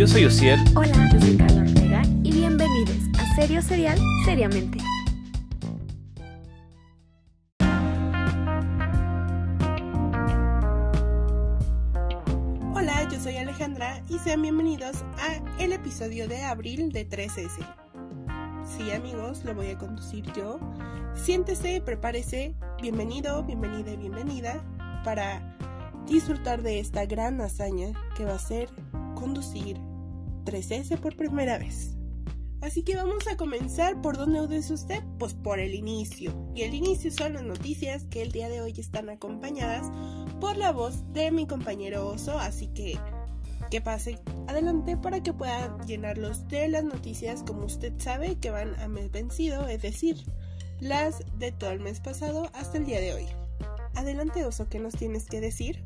yo soy Ociel. Hola, yo soy Carla Ortega y bienvenidos a Serio Serial Seriamente. Hola, yo soy Alejandra y sean bienvenidos a el episodio de abril de 3S. Sí, amigos, lo voy a conducir yo. Siéntese, prepárese, bienvenido, bienvenida y bienvenida para disfrutar de esta gran hazaña que va a ser conducir 3S por primera vez. Así que vamos a comenzar por donde udes usted, pues por el inicio. Y el inicio son las noticias que el día de hoy están acompañadas por la voz de mi compañero Oso, así que que pase adelante para que pueda llenarlos de las noticias como usted sabe que van a mes vencido, es decir, las de todo el mes pasado hasta el día de hoy. Adelante Oso, ¿qué nos tienes que decir?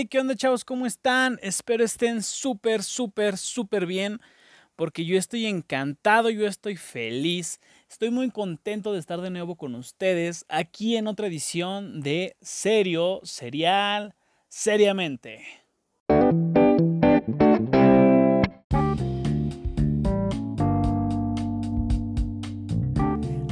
Hey, ¿qué onda chavos? ¿Cómo están? Espero estén súper, súper, súper bien. Porque yo estoy encantado, yo estoy feliz. Estoy muy contento de estar de nuevo con ustedes aquí en otra edición de Serio, Serial, Seriamente.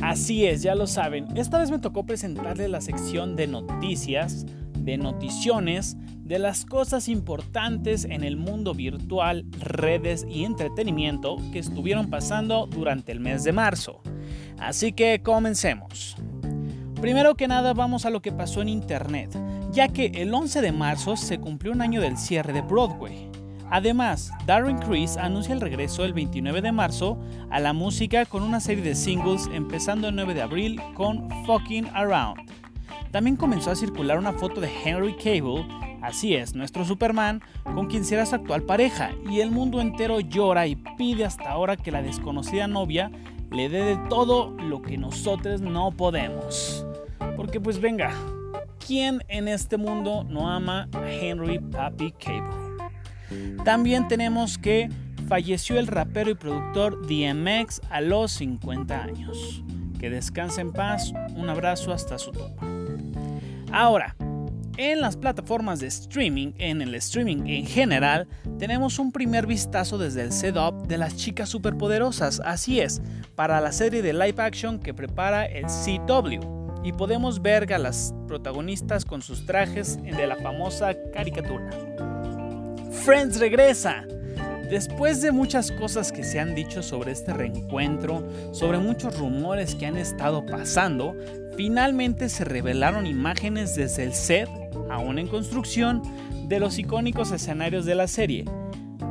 Así es, ya lo saben. Esta vez me tocó presentarles la sección de noticias, de noticiones, de las cosas importantes en el mundo virtual, redes y entretenimiento que estuvieron pasando durante el mes de marzo. Así que comencemos. Primero que nada vamos a lo que pasó en Internet, ya que el 11 de marzo se cumplió un año del cierre de Broadway. Además, Darren Criss anuncia el regreso el 29 de marzo a la música con una serie de singles empezando el 9 de abril con Fucking Around. También comenzó a circular una foto de Henry Cable, así es, nuestro Superman, con quien será su actual pareja, y el mundo entero llora y pide hasta ahora que la desconocida novia le dé de todo lo que nosotros no podemos. Porque pues venga, ¿quién en este mundo no ama a Henry Papi Cable? También tenemos que falleció el rapero y productor DMX a los 50 años. Que descanse en paz, un abrazo hasta su tumba. Ahora, en las plataformas de streaming, en el streaming en general, tenemos un primer vistazo desde el setup de las chicas superpoderosas, así es, para la serie de live action que prepara el CW. Y podemos ver a las protagonistas con sus trajes de la famosa caricatura. Friends regresa. Después de muchas cosas que se han dicho sobre este reencuentro, sobre muchos rumores que han estado pasando, finalmente se revelaron imágenes desde el set, aún en construcción, de los icónicos escenarios de la serie.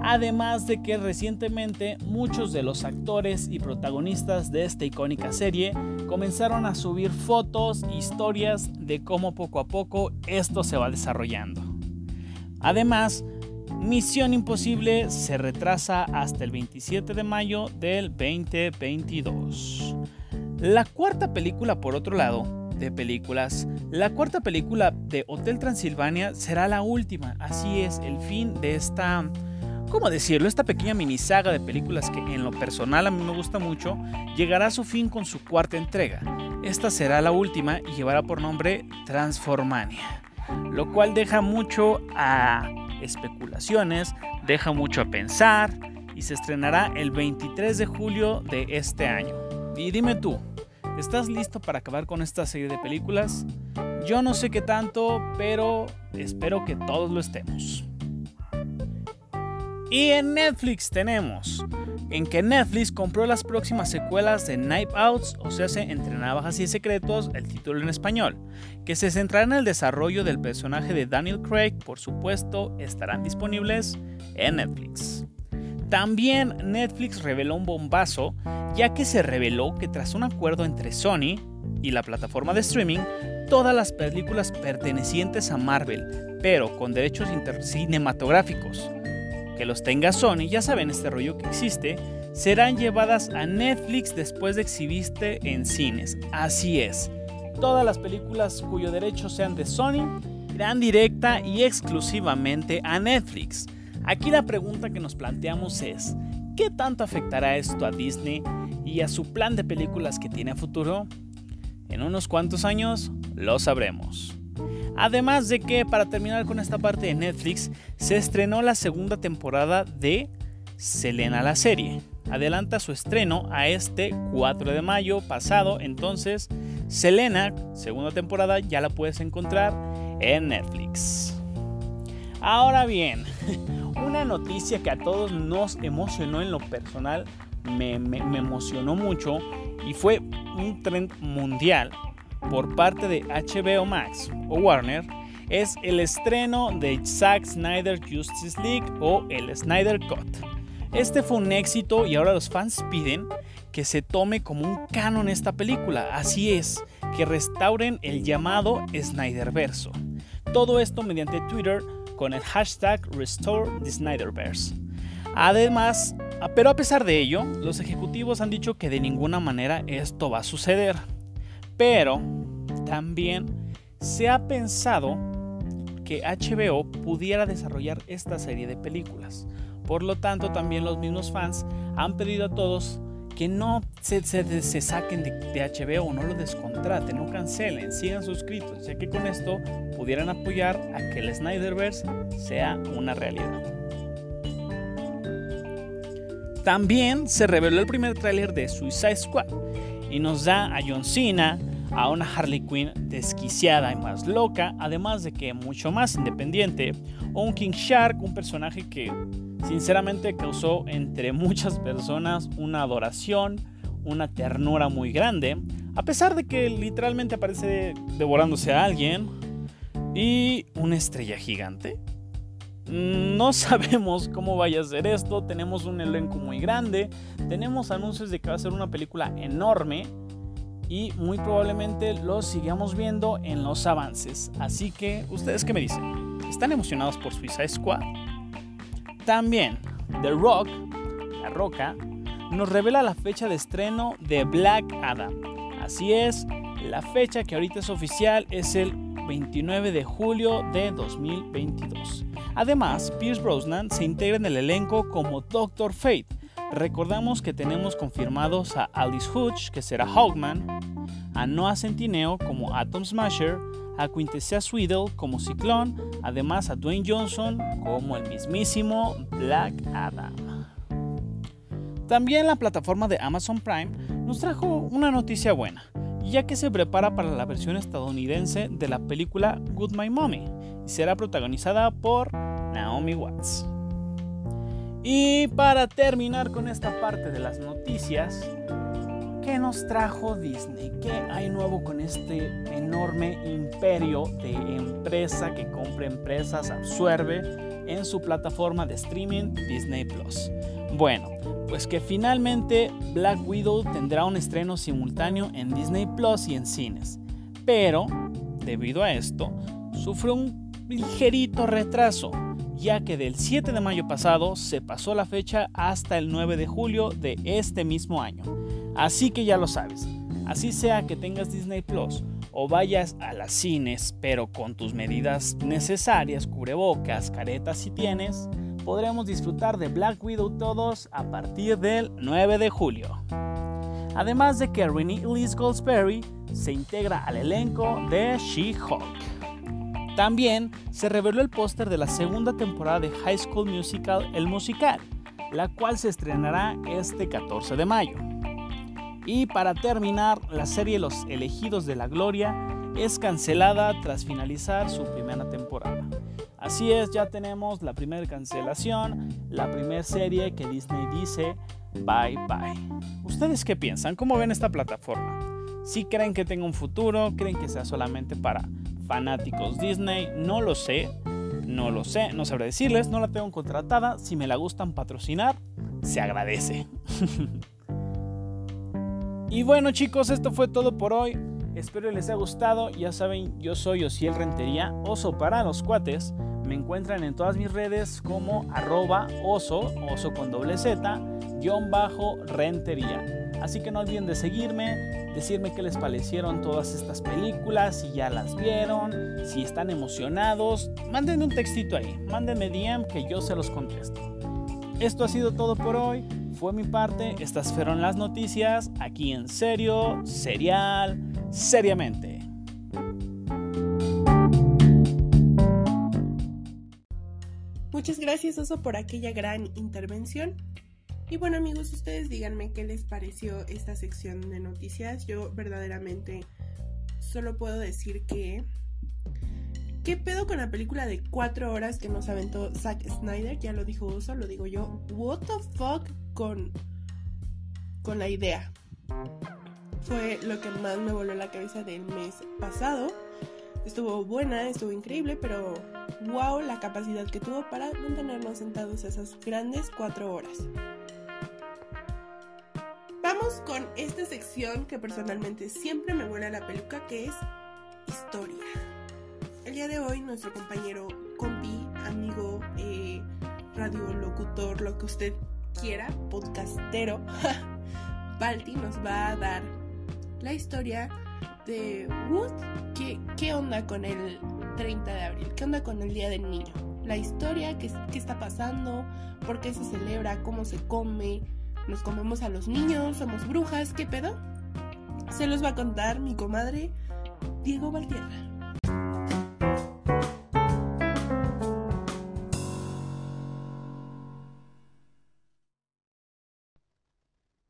Además de que recientemente muchos de los actores y protagonistas de esta icónica serie comenzaron a subir fotos, historias de cómo poco a poco esto se va desarrollando. Además, Misión Imposible se retrasa hasta el 27 de mayo del 2022. La cuarta película, por otro lado, de películas, la cuarta película de Hotel Transilvania será la última. Así es, el fin de esta, ¿cómo decirlo? Esta pequeña mini saga de películas que en lo personal a mí me gusta mucho, llegará a su fin con su cuarta entrega. Esta será la última y llevará por nombre Transformania, lo cual deja mucho a especulaciones, deja mucho a pensar y se estrenará el 23 de julio de este año. Y dime tú, ¿estás listo para acabar con esta serie de películas? Yo no sé qué tanto, pero espero que todos lo estemos. Y en Netflix tenemos en que Netflix compró las próximas secuelas de Knife Outs, o sea, Entre Navajas y Secretos, el título en español, que se centrará en el desarrollo del personaje de Daniel Craig, por supuesto, estarán disponibles en Netflix. También Netflix reveló un bombazo, ya que se reveló que tras un acuerdo entre Sony y la plataforma de streaming, todas las películas pertenecientes a Marvel, pero con derechos cinematográficos, que los tenga Sony, ya saben este rollo que existe, serán llevadas a Netflix después de exhibirse en cines. Así es, todas las películas cuyo derecho sean de Sony irán directa y exclusivamente a Netflix. Aquí la pregunta que nos planteamos es, ¿qué tanto afectará esto a Disney? y a su plan de películas que tiene futuro? En unos cuantos años lo sabremos. Además de que, para terminar con esta parte de Netflix, se estrenó la segunda temporada de Selena la serie. Adelanta su estreno a este 4 de mayo pasado, entonces Selena, segunda temporada, ya la puedes encontrar en Netflix. Ahora bien, una noticia que a todos nos emocionó en lo personal, me, emocionó mucho y fue un trend mundial por parte de HBO Max o Warner es el estreno de Zack Snyder Justice League o el Snyder Cut. Este fue un éxito y ahora los fans piden que se tome como un canon esta película. Así es, que restauren el llamado Snyderverso. Todo esto mediante Twitter con el hashtag Restore. Además, pero a pesar de ello, los ejecutivos han dicho que de ninguna manera esto va a suceder. Pero también se ha pensado que HBO pudiera desarrollar esta serie de películas. Por lo tanto, también los mismos fans han pedido a todos que no se, saquen de, de, HBO, no lo descontraten, no cancelen, sigan suscritos, ya que con esto pudieran apoyar a que el Snyderverse sea una realidad. También se reveló el primer tráiler de Suicide Squad y nos da a John Cena, a una Harley Quinn desquiciada y más loca, además de que mucho más independiente, o un King Shark, un personaje que sinceramente causó entre muchas personas una adoración, una ternura muy grande, a pesar de que literalmente aparece devorándose a alguien y una estrella gigante. No sabemos cómo vaya a ser esto, tenemos un elenco muy grande, tenemos anuncios de que va a ser una película enorme y muy probablemente lo sigamos viendo en los avances. Así que, ¿ustedes qué me dicen? ¿Están emocionados por Suicide Squad? También, The Rock, La Roca, nos revela la fecha de estreno de Black Adam. Así es, la fecha que ahorita es oficial es el 29 de julio de 2022. Además, Pierce Brosnan se integra en el elenco como Doctor Fate, Recordamos que tenemos confirmados a Alice Hutch, que será Hawkman, a Noah Centineo como Atom Smasher, a Quintessia Sweedle como Ciclón, además a Dwayne Johnson como el mismísimo Black Adam. También la plataforma de Amazon Prime nos trajo una noticia buena, ya que se prepara para la versión estadounidense de la película Good My Mommy y será protagonizada por Naomi Watts. Y para terminar con esta parte de las noticias, ¿qué nos trajo Disney? ¿Qué hay nuevo con este enorme imperio de empresa que compra empresas, absorbe en su plataforma de streaming Disney Plus? Bueno, pues que finalmente Black Widow tendrá un estreno simultáneo en Disney Plus y en cines. Pero, debido a esto, sufrió un ligerito retraso ya que del 7 de mayo pasado se pasó la fecha hasta el 9 de julio de este mismo año. Así que ya lo sabes, así sea que tengas Disney Plus o vayas a las cines, pero con tus medidas necesarias, cubrebocas, caretas si tienes, podremos disfrutar de Black Widow todos a partir del 9 de julio. Además de que Renee Elise Goldsberry se integra al elenco de She-Hulk. También se reveló el póster de la segunda temporada de High School Musical, el musical, la cual se estrenará este 14 de mayo. Y para terminar, la serie Los elegidos de la gloria es cancelada tras finalizar su primera temporada. Así es, ya tenemos la primera cancelación, la primera serie que Disney dice bye bye. ¿Ustedes qué piensan? ¿Cómo ven esta plataforma? ¿Si creen que tenga un futuro? ¿Creen que sea solamente para fanáticos Disney, no lo sé, no lo sé, no sabré decirles, no la tengo contratada, si me la gustan patrocinar, se agradece. y bueno chicos, esto fue todo por hoy. Espero les haya gustado. Ya saben, yo soy Osiel Rentería, oso para los cuates. Me encuentran en todas mis redes como arroba oso, oso con doble z, guion bajo rentería. Así que no olviden de seguirme, decirme qué les parecieron todas estas películas, si ya las vieron, si están emocionados. Mándenme un textito ahí, mándenme DM que yo se los contesto. Esto ha sido todo por hoy. fue mi parte, estas fueron las noticias aquí en serio, serial, seriamente. Muchas gracias Oso por aquella gran intervención. Y bueno amigos, ustedes díganme qué les pareció esta sección de noticias. Yo verdaderamente solo puedo decir que... ¿Qué pedo con la película de cuatro horas que nos aventó Zack Snyder? Ya lo dijo Oso, lo digo yo. What the fuck con, con la idea. Fue lo que más me voló la cabeza del mes pasado. Estuvo buena, estuvo increíble, pero wow la capacidad que tuvo para mantenernos sentados esas grandes cuatro horas. Vamos con esta sección que personalmente siempre me vuela la peluca, que es historia. El día de hoy nuestro compañero, compi, amigo, eh, radiolocutor, lo que usted quiera, podcastero, Balti nos va a dar la historia de Wood. ¿Qué, ¿Qué onda con el 30 de abril? ¿Qué onda con el Día del Niño? La historia, qué, qué está pasando, por qué se celebra, cómo se come, nos comemos a los niños, somos brujas, ¿qué pedo? Se los va a contar mi comadre Diego Valtierra.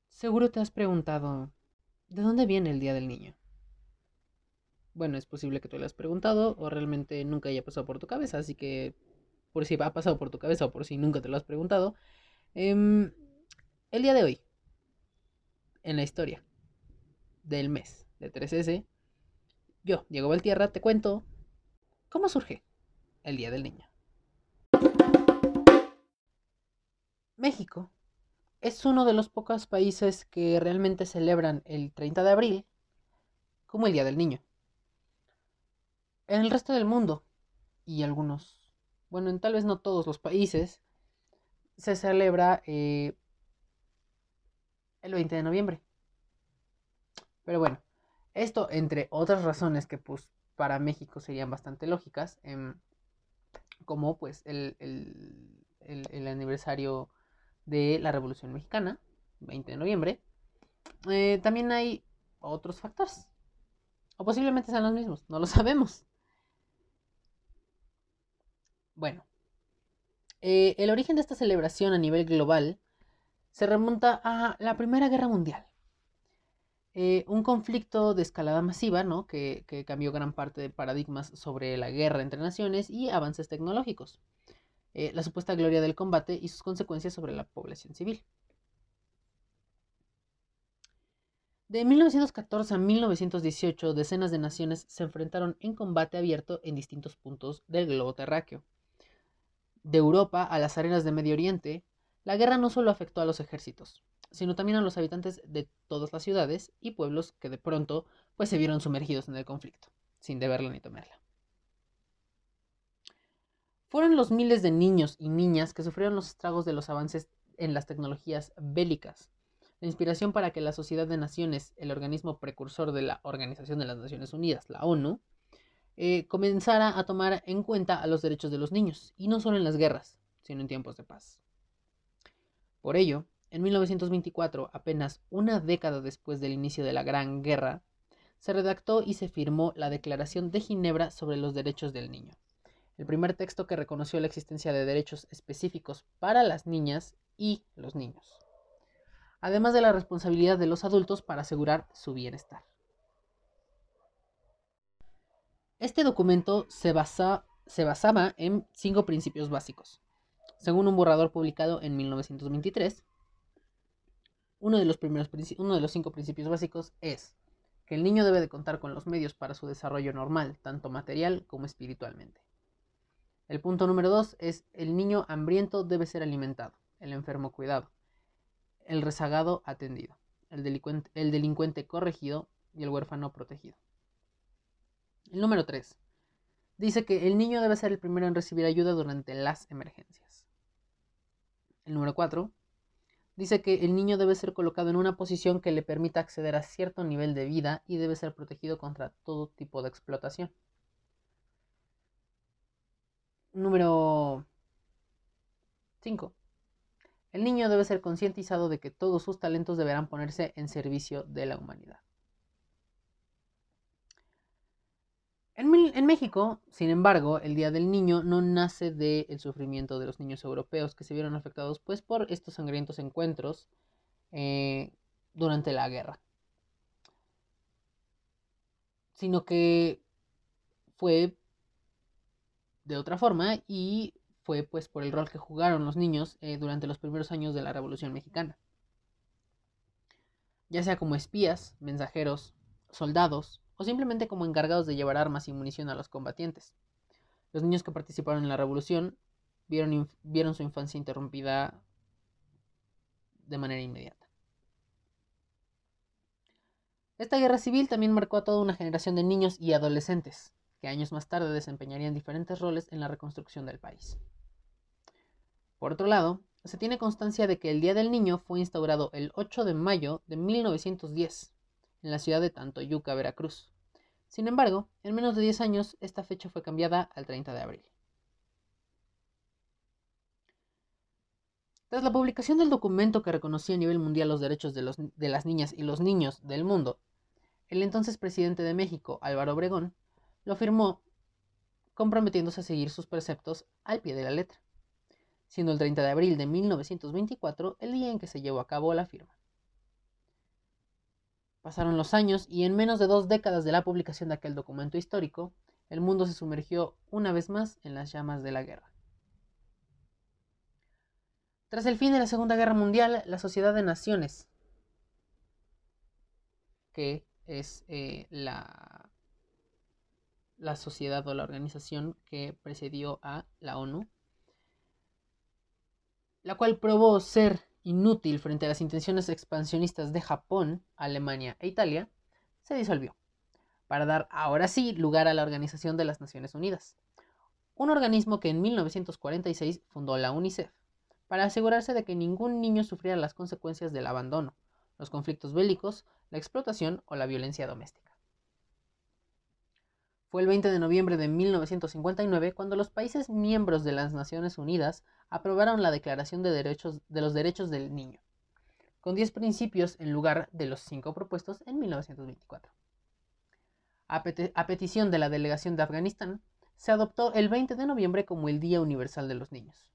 Seguro te has preguntado, ¿de dónde viene el Día del Niño? Bueno, es posible que tú lo has preguntado o realmente nunca haya pasado por tu cabeza, así que por si ha pasado por tu cabeza o por si nunca te lo has preguntado, eh, el día de hoy, en la historia del mes de 3S, yo, Diego Valtierra, te cuento cómo surge el Día del Niño. México es uno de los pocos países que realmente celebran el 30 de abril como el Día del Niño. En el resto del mundo, y algunos, bueno, en tal vez no todos los países, se celebra eh, el 20 de noviembre. Pero bueno, esto entre otras razones que pues para México serían bastante lógicas, em, como pues el, el, aniversario de la Revolución Mexicana, 20 de noviembre, eh, también hay otros factores. O posiblemente sean los mismos, no lo sabemos. Bueno, eh, el origen de esta celebración a nivel global se remonta a la Primera Guerra Mundial. Eh, un conflicto de escalada masiva, ¿no? Que, cambió gran parte de paradigmas sobre la guerra entre naciones y avances tecnológicos. Eh, la supuesta gloria del combate y sus consecuencias sobre la población civil. De 1914 a 1918, decenas de naciones se enfrentaron en combate abierto en distintos puntos del globo terráqueo. De Europa a las arenas de Medio Oriente, la guerra no solo afectó a los ejércitos, sino también a los habitantes de todas las ciudades y pueblos que de pronto pues se vieron sumergidos en el conflicto, sin deberla ni temerla. Fueron los miles de niños y niñas que sufrieron los estragos de los avances en las tecnologías bélicas, la inspiración para que la Sociedad de Naciones, el organismo precursor de la Organización de las Naciones Unidas, la ONU, eh, comenzara a tomar en cuenta a los derechos de los niños, y no solo en las guerras, sino en tiempos de paz. Por ello, en 1924, apenas una década después del inicio de la Gran Guerra, se redactó y se firmó la Declaración de Ginebra sobre los Derechos del Niño, el primer texto que reconoció la existencia de derechos específicos para las niñas y los niños, además de la responsabilidad de los adultos para asegurar su bienestar. Este documento se, basaba en cinco principios básicos. Según un borrador publicado en 1923, uno de los, primeros, uno de los cinco principios básicos es que el niño debe de contar con los medios para su desarrollo normal, tanto material como espiritualmente. El punto número dos es el niño hambriento debe ser alimentado, el enfermo cuidado, el rezagado atendido, el delincuente, el delincuente corregido y el huérfano protegido. El número tres dice que el niño debe ser el primero en recibir ayuda durante las emergencias. El número 4 dice que el niño debe ser colocado en una posición que le permita acceder a cierto nivel de vida y debe ser protegido contra todo tipo de explotación. Número 5. El niño debe ser concientizado de que todos sus talentos deberán ponerse en servicio de la humanidad. En, México, sin embargo, el Día del Niño no nace del sufrimiento de los niños europeos que se vieron afectados pues, por estos sangrientos encuentros eh, durante la guerra, sino que fue de otra forma y fue pues por el rol que jugaron los niños eh, durante los primeros años de la Revolución Mexicana, ya sea como espías, mensajeros, soldados, o simplemente como encargados de llevar armas y munición a los combatientes. Los niños que participaron en la revolución vieron, vieron su infancia interrumpida de manera inmediata. Esta guerra civil también marcó a toda una generación de niños y adolescentes, años más tarde desempeñarían diferentes roles en la reconstrucción del país. Por otro lado, se tiene constancia de que el Día del Niño fue instaurado el 8 de mayo de 1910 en la ciudad de Tantoyuca, Veracruz. Sin embargo, en menos de 10 años, esta fecha fue cambiada al 30 de abril. Tras la publicación del documento que reconocía a nivel mundial los derechos de, de, las niñas y los niños del mundo, el entonces presidente de México, Álvaro Obregón, lo firmó comprometiéndose a seguir sus preceptos al pie de la letra, siendo el 30 de abril de 1924 el día en que se llevó a cabo la firma. Pasaron los años y en menos de dos décadas de la publicación de aquel documento histórico, el mundo se sumergió una vez más en las llamas de la guerra. Tras el fin de la Segunda Guerra Mundial, la Sociedad de Naciones, que es eh, la, la sociedad o la organización que precedió a la ONU, la cual probó ser inútil frente a las intenciones expansionistas de Japón, Alemania e Italia, se disolvió, para dar ahora sí lugar a la Organización de las Naciones Unidas, un organismo que en 1946 fundó la UNICEF, para asegurarse de que ningún niño sufriera las consecuencias del abandono, los conflictos bélicos, la explotación o la violencia doméstica. Fue el 20 de noviembre de 1959 cuando los países miembros de las Naciones Unidas aprobaron la Declaración de, Derechos, de los Derechos del Niño, con 10 principios en lugar de los 5 propuestos en 1924. A, petición de la delegación de Afganistán, se adoptó el 20 de noviembre como el Día Universal de los Niños,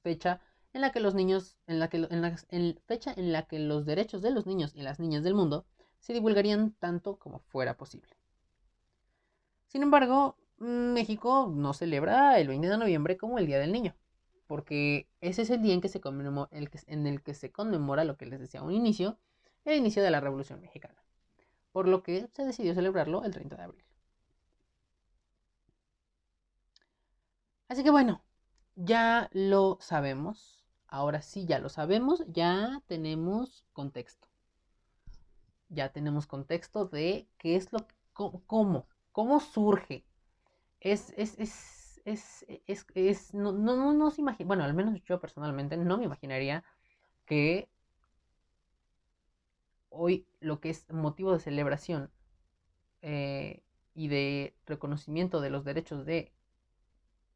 fecha en la que los niños, en la que, en fecha en la que los derechos de los niños y las niñas del mundo se divulgarían tanto como fuera posible. Sin embargo, México no celebra el 20 de noviembre como el Día del Niño, porque ese es el día en, que se el que, en el que se conmemora lo que les decía a un inicio, el inicio de la Revolución Mexicana, por lo que se decidió celebrarlo el 30 de abril. Así que bueno, ya lo sabemos, ahora sí ya lo sabemos, ya tenemos contexto. Ya tenemos contexto de qué es lo, cómo cómo surge. Es, es, es, es, es, es no, no, no, se imagina, bueno, al menos yo personalmente no me imaginaría que hoy lo que es motivo de celebración eh, y de reconocimiento de los derechos de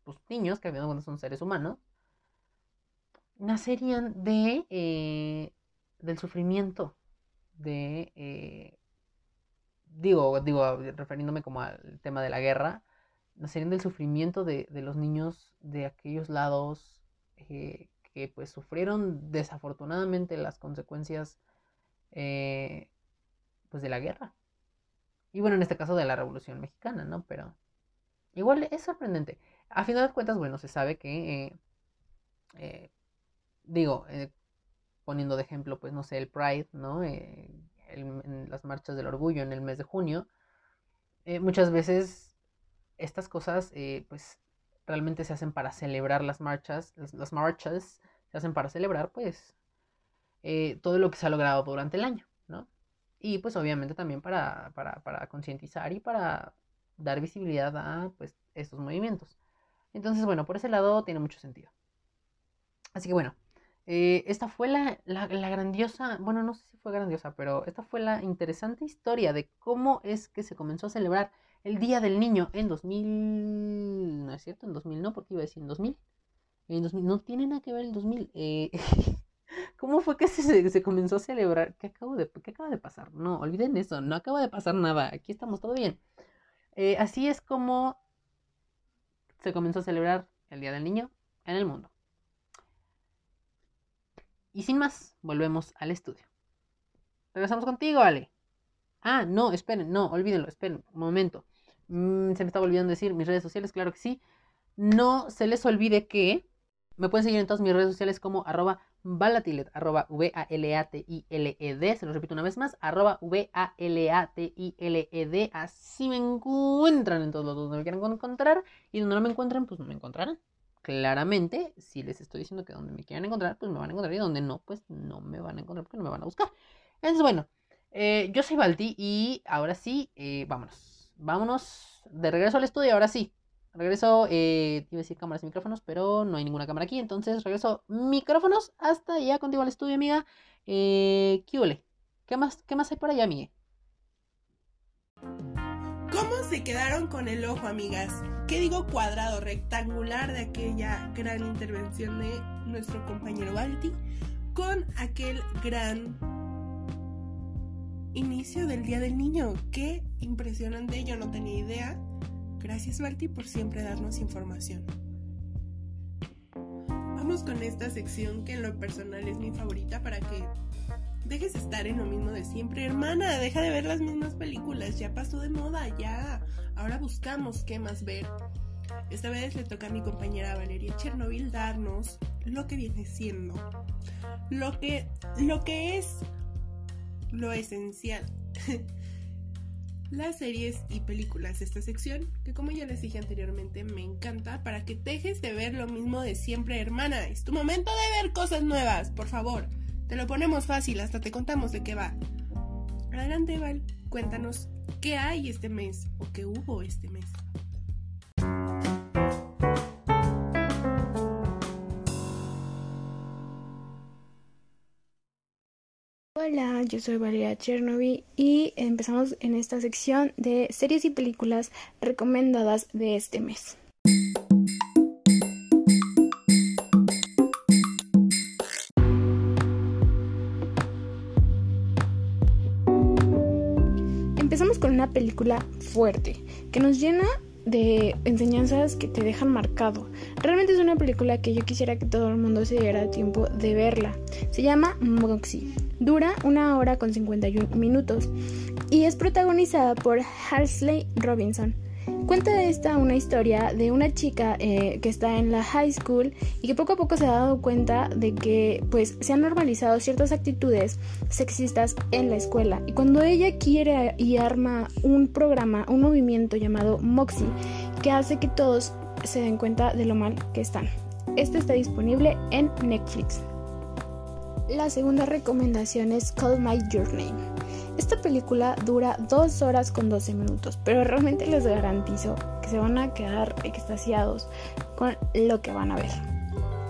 los pues, niños, que a son seres humanos, nacerían de eh, del sufrimiento de eh, digo, digo, refiriéndome como al tema de la guerra, nacerían del sufrimiento de, los niños de aquellos lados eh, que pues sufrieron desafortunadamente las consecuencias eh, pues de la guerra. Y bueno, en este caso de la Revolución Mexicana, ¿no? Pero igual es sorprendente. A final de cuentas, bueno, se sabe que, eh, digo, poniendo de ejemplo, pues no sé, el Pride, ¿no? En las marchas del orgullo en el mes de junio, eh, muchas veces estas cosas eh, pues realmente se hacen para celebrar las marchas, las, marchas se hacen para celebrar pues eh, todo lo que se ha logrado durante el año, ¿no? Y pues obviamente también para, para concientizar y para dar visibilidad a pues estos movimientos. Entonces, bueno, por ese lado tiene mucho sentido. Así que bueno, eh, esta fue la, grandiosa, bueno, no sé si fue grandiosa, pero esta fue la interesante historia de cómo es que se comenzó a celebrar el Día del Niño en 2000, no es cierto, en 2000 no, porque iba a decir en 2000, En 2000, no tiene nada que ver el 2000. Eh, ¿Cómo fue que se, se, comenzó a celebrar? ¿Qué, acabo de, ¿Qué acaba de pasar? No, olviden eso, no acaba de pasar nada. Aquí estamos todo bien. Eh, así es como se comenzó a celebrar el Día del Niño en el mundo. Y sin más, volvemos al estudio. Regresamos contigo, Ale. Ah, no, esperen, no, olvídenlo, esperen, un momento. Mm, se me estaba olvidando decir mis redes sociales, claro que sí. No se les olvide que me pueden seguir en todas mis redes sociales como arroba valatilet, arroba V-A-L-A-T-I-L-E-D, se lo repito una vez más, arroba V-A-L-A-T-I-L-E-D, así me encuentran en todos los donde me quieran encontrar y donde no me encuentren, pues no me encontrarán. Claramente, si les estoy diciendo que donde me quieran encontrar, pues me van a encontrar y donde no, pues no me van a encontrar porque no me van a buscar. Entonces, bueno, eh, yo soy Balti y ahora sí, eh, vámonos. Vámonos de regreso al estudio, ahora sí. Regreso, eh, iba a decir cámaras y micrófonos, pero no hay ninguna cámara aquí. Entonces regreso micrófonos hasta ya contigo al estudio, amiga. Eh, ¿Qué ¿Qué más, ¿Qué más hay por allá, amiga? ¿Cómo se quedaron con el ojo, amigas? ¿Qué digo cuadrado, rectangular de aquella gran intervención de nuestro compañero Balti con aquel gran inicio del Día del Niño? Qué impresionante, yo no tenía idea Gracias Marty por siempre darnos información. Vamos con esta sección que en lo personal es mi favorita para que dejes de estar en lo mismo de siempre. Hermana, deja de ver las mismas películas, ya pasó de moda, ya. Ahora buscamos qué más ver. Esta vez le toca a mi compañera Valeria Chernobyl darnos lo que viene siendo. Lo que, lo que es lo esencial las series y películas de esta sección, que como ya les dije anteriormente me encanta, para que dejes de ver lo mismo de siempre, hermana. Es tu momento de ver cosas nuevas, por favor. Te lo ponemos fácil, hasta te contamos de qué va. Adelante, Val, cuéntanos qué hay este mes o qué hubo este mes. Hola, yo soy Valeria Chernobyl y empezamos en esta sección de series y películas recomendadas de este mes. Película fuerte que nos llena de enseñanzas que te dejan marcado. Realmente es una película que yo quisiera que todo el mundo se diera tiempo de verla. Se llama Moxie. Dura una hora con 51 minutos y es protagonizada por Halsey Robinson. Cuenta esta una historia de una chica eh, que está en la high school y que poco a poco se ha dado cuenta de que pues se han normalizado ciertas actitudes sexistas en la escuela y cuando ella quiere y arma un programa, un movimiento llamado Moxie que hace que todos se den cuenta de lo mal que están. Este está disponible en Netflix. La segunda recomendación es Call My Your Name. Esta película dura 2 horas con 12 minutos, pero realmente les garantizo que se van a quedar extasiados con lo que van a ver.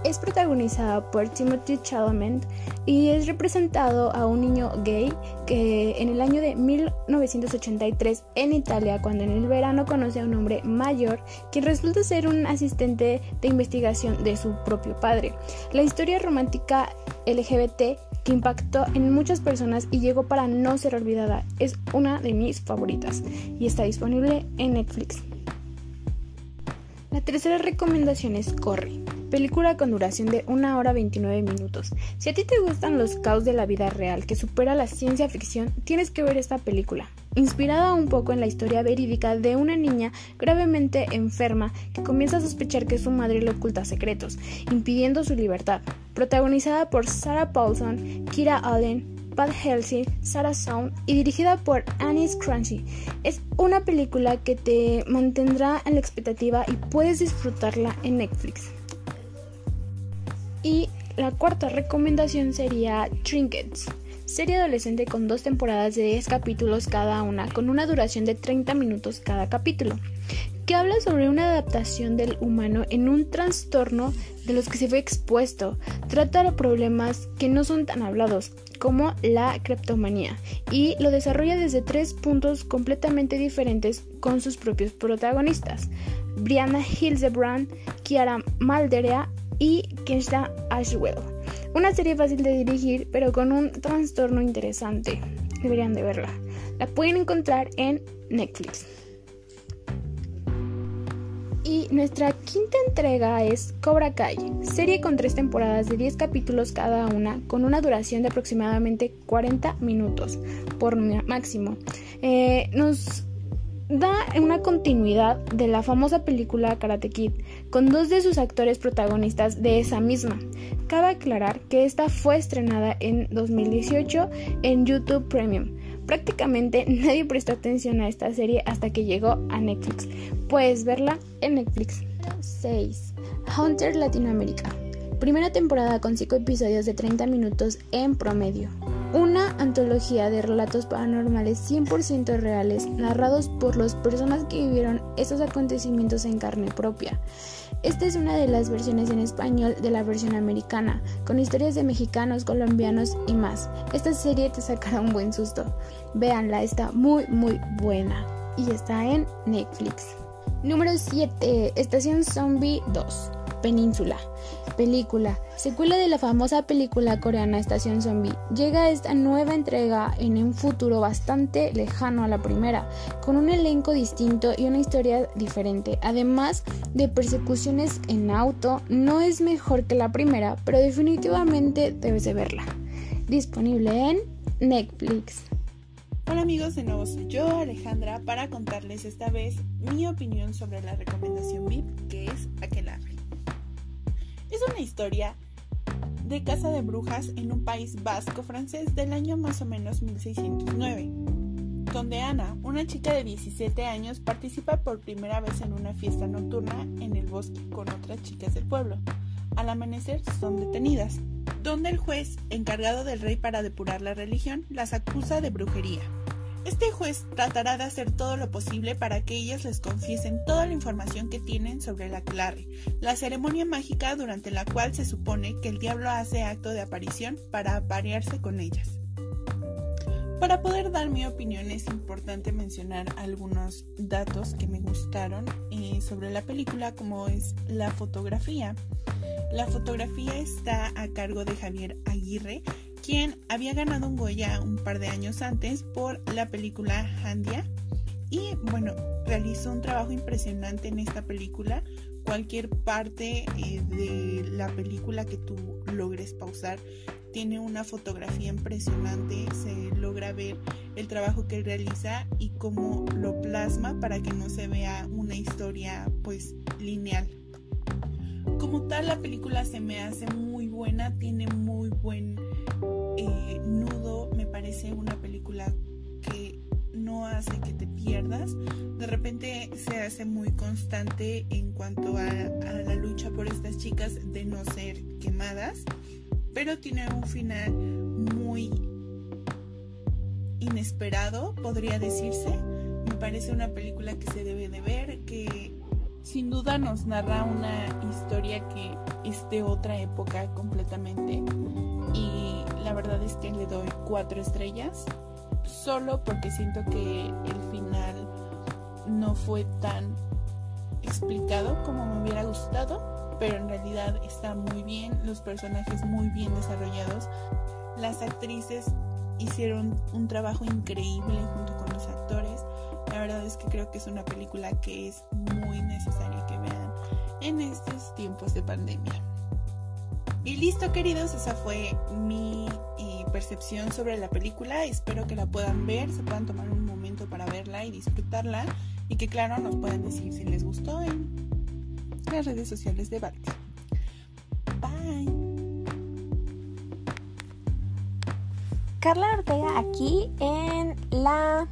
Es protagonizada por Timothy Chalamet y es representado a un niño gay que en el año de 1983 en Italia, cuando en el verano conoce a un hombre mayor, quien resulta ser un asistente de investigación de su propio padre. La historia romántica LGBT que impactó en muchas personas y llegó para no ser olvidada es una de mis favoritas y está disponible en Netflix. La tercera recomendación es Corre, película con duración de 1 hora 29 minutos. Si a ti te gustan los caos de la vida real que supera la ciencia ficción, tienes que ver esta película. Inspirada un poco en la historia verídica de una niña gravemente enferma que comienza a sospechar que su madre le oculta secretos, impidiendo su libertad. Protagonizada por Sarah Paulson, Kira Allen, Pat Halsey, Sarah Sound y dirigida por Anis Crunchy. Es una película que te mantendrá en la expectativa y puedes disfrutarla en Netflix. Y la cuarta recomendación sería Trinkets, serie adolescente con dos temporadas de 10 capítulos cada una, con una duración de 30 minutos cada capítulo que habla sobre una adaptación del humano en un trastorno de los que se fue expuesto. Trata de problemas que no son tan hablados, como la creptomanía, y lo desarrolla desde tres puntos completamente diferentes con sus propios protagonistas. Brianna Hildebrand, Kiara Malderea y Kensha Ashwell. Una serie fácil de dirigir, pero con un trastorno interesante. Deberían de verla. La pueden encontrar en Netflix. Y nuestra quinta entrega es Cobra Kai, serie con tres temporadas de 10 capítulos cada una, con una duración de aproximadamente 40 minutos por máximo. Eh, nos da una continuidad de la famosa película Karate Kid, con dos de sus actores protagonistas de esa misma. Cabe aclarar que esta fue estrenada en 2018 en YouTube Premium Prácticamente nadie prestó atención a esta serie hasta que llegó a Netflix. Puedes verla en Netflix. 6. Hunter Latinoamérica. Primera temporada con 5 episodios de 30 minutos en promedio. Una antología de relatos paranormales 100% reales narrados por las personas que vivieron estos acontecimientos en carne propia. Esta es una de las versiones en español de la versión americana, con historias de mexicanos, colombianos y más. Esta serie te sacará un buen susto. Véanla, está muy muy buena y está en Netflix. Número 7. Estación Zombie 2. Península. Película. Secuela de la famosa película coreana Estación Zombie. Llega esta nueva entrega en un futuro bastante lejano a la primera, con un elenco distinto y una historia diferente. Además de persecuciones en auto, no es mejor que la primera, pero definitivamente debes de verla. Disponible en Netflix. Hola amigos, de nuevo soy yo, Alejandra, para contarles esta vez mi opinión sobre la recomendación VIP que es Aquelarre. Es una historia de caza de brujas en un país vasco francés del año más o menos 1609, donde Ana, una chica de 17 años, participa por primera vez en una fiesta nocturna en el bosque con otras chicas del pueblo. Al amanecer son detenidas, donde el juez, encargado del rey para depurar la religión, las acusa de brujería. Este juez tratará de hacer todo lo posible para que ellas les confiesen toda la información que tienen sobre la Clare, la ceremonia mágica durante la cual se supone que el diablo hace acto de aparición para aparearse con ellas. Para poder dar mi opinión es importante mencionar algunos datos que me gustaron eh, sobre la película como es la fotografía. La fotografía está a cargo de Javier Aguirre, quien había ganado un Goya un par de años antes por la película Handia. Y bueno, realizó un trabajo impresionante en esta película. Cualquier parte eh, de la película que tú logres pausar tiene una fotografía impresionante. Se logra ver el trabajo que realiza y cómo lo plasma para que no se vea una historia pues lineal. Como tal, la película se me hace muy buena, tiene muy buen eh, nudo, me parece una película que no hace que te pierdas. De repente se hace muy constante en cuanto a, la lucha por estas chicas de no ser quemadas, pero tiene un final muy inesperado, podría decirse. Me parece una película que se debe de ver, que sin duda nos narra una historia que es de otra época completamente y la verdad es que le doy cuatro estrellas solo porque siento que el final no fue tan explicado como me hubiera gustado pero en realidad está muy bien los personajes muy bien desarrollados las actrices hicieron un trabajo increíble junto con los actores la verdad es que creo que es una película que es muy necesaria que vean en estos tiempos de pandemia. Y listo queridos, esa fue mi eh, percepción sobre la película. Espero que la puedan ver, se puedan tomar un momento para verla y disfrutarla. Y que claro, nos puedan decir si les gustó en las redes sociales de Balti. Bye. Carla Ortega aquí en la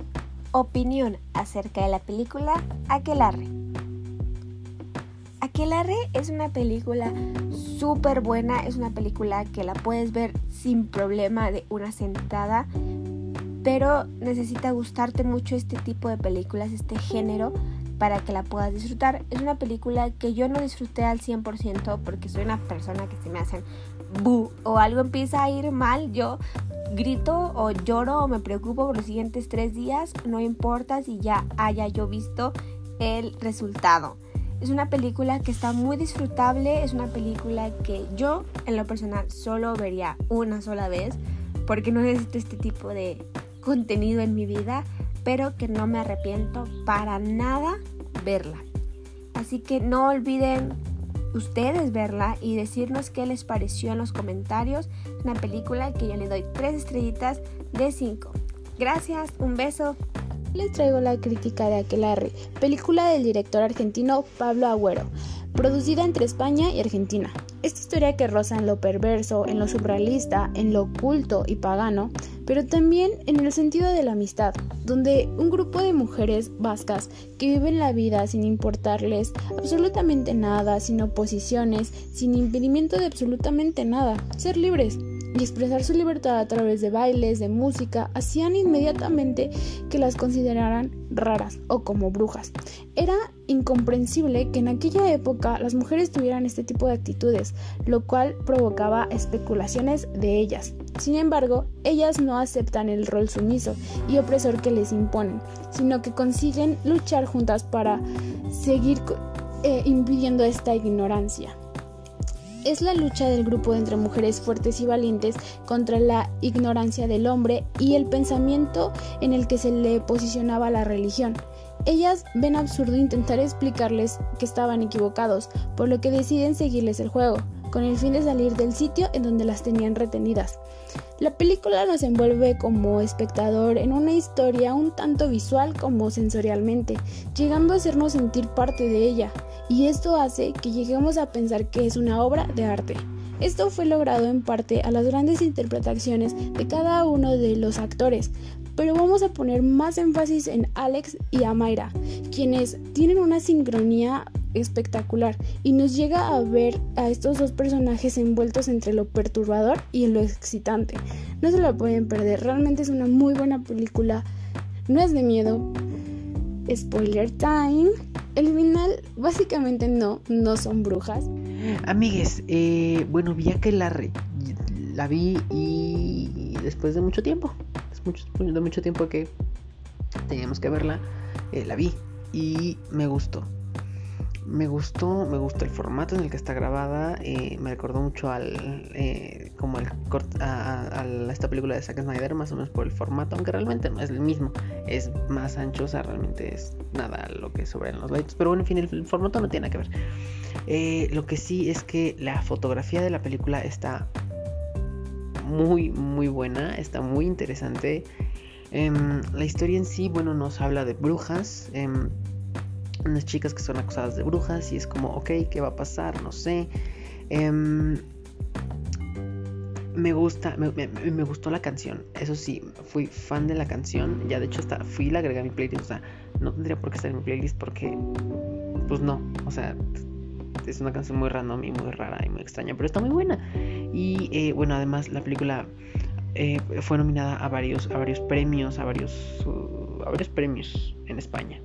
Opinión acerca de la película Aquelarre. Aquelarre es una película súper buena, es una película que la puedes ver sin problema de una sentada, pero necesita gustarte mucho este tipo de películas, este género, para que la puedas disfrutar. Es una película que yo no disfruté al 100% porque soy una persona que se me hacen bu o algo empieza a ir mal, yo grito o lloro o me preocupo por los siguientes tres días, no importa si ya haya yo visto el resultado. Es una película que está muy disfrutable, es una película que yo en lo personal solo vería una sola vez porque no necesito este tipo de contenido en mi vida, pero que no me arrepiento para nada verla. Así que no olviden ustedes verla y decirnos qué les pareció en los comentarios. Es una película que yo le doy tres estrellitas de 5. Gracias, un beso. Les traigo la crítica de Aquelarre, película del director argentino Pablo Agüero, producida entre España y Argentina. Esta historia que roza en lo perverso, en lo surrealista, en lo oculto y pagano, pero también en el sentido de la amistad, donde un grupo de mujeres vascas que viven la vida sin importarles absolutamente nada, sin oposiciones, sin impedimento de absolutamente nada, ser libres y expresar su libertad a través de bailes, de música, hacían inmediatamente que las consideraran raras o como brujas. Era incomprensible que en aquella época las mujeres tuvieran este tipo de actitudes, lo cual provocaba especulaciones de ellas. Sin embargo, ellas no aceptan el rol sumiso y opresor que les imponen, sino que consiguen luchar juntas para seguir eh, impidiendo esta ignorancia es la lucha del grupo entre mujeres fuertes y valientes contra la ignorancia del hombre y el pensamiento en el que se le posicionaba la religión. Ellas ven absurdo intentar explicarles que estaban equivocados, por lo que deciden seguirles el juego, con el fin de salir del sitio en donde las tenían retenidas. La película nos envuelve como espectador en una historia un tanto visual como sensorialmente, llegando a hacernos sentir parte de ella, y esto hace que lleguemos a pensar que es una obra de arte. Esto fue logrado en parte a las grandes interpretaciones de cada uno de los actores, pero vamos a poner más énfasis en Alex y Amaira, quienes tienen una sincronía espectacular y nos llega a ver a estos dos personajes envueltos entre lo perturbador y lo excitante. No se la pueden perder, realmente es una muy buena película. No es de miedo. Spoiler time. El final, básicamente no, no son brujas. Amigues, eh, bueno, vi que la vi y después de mucho tiempo, de mucho tiempo que teníamos que verla, eh, la vi y me gustó me gustó, me gustó el formato en el que está grabada, eh, me recordó mucho al, eh, como el a, esta película de Zack Snyder, más o menos por el formato, aunque realmente no es el mismo, es más ancho, o sea, realmente es nada lo que sobran los lights, pero bueno, en fin, el, formato no tiene que ver. Lo que sí es que la fotografía de la película está muy, muy buena, está muy interesante. Em, la historia en sí, bueno, nos habla de brujas. Em, unas chicas que son acusadas de brujas y es como, ok, ¿qué va a pasar? No sé. Em, me gusta, me, gustó la canción. Eso sí, fui fan de la canción. Ya de hecho hasta fui y la agregué a mi playlist. O sea, no tendría por qué estar en mi playlist porque, pues no. O sea, es una canción muy random y muy rara y muy extraña, pero está muy buena. Y eh, bueno, además la película eh, fue nominada a varios, a varios premios, a varios, a varios premios en España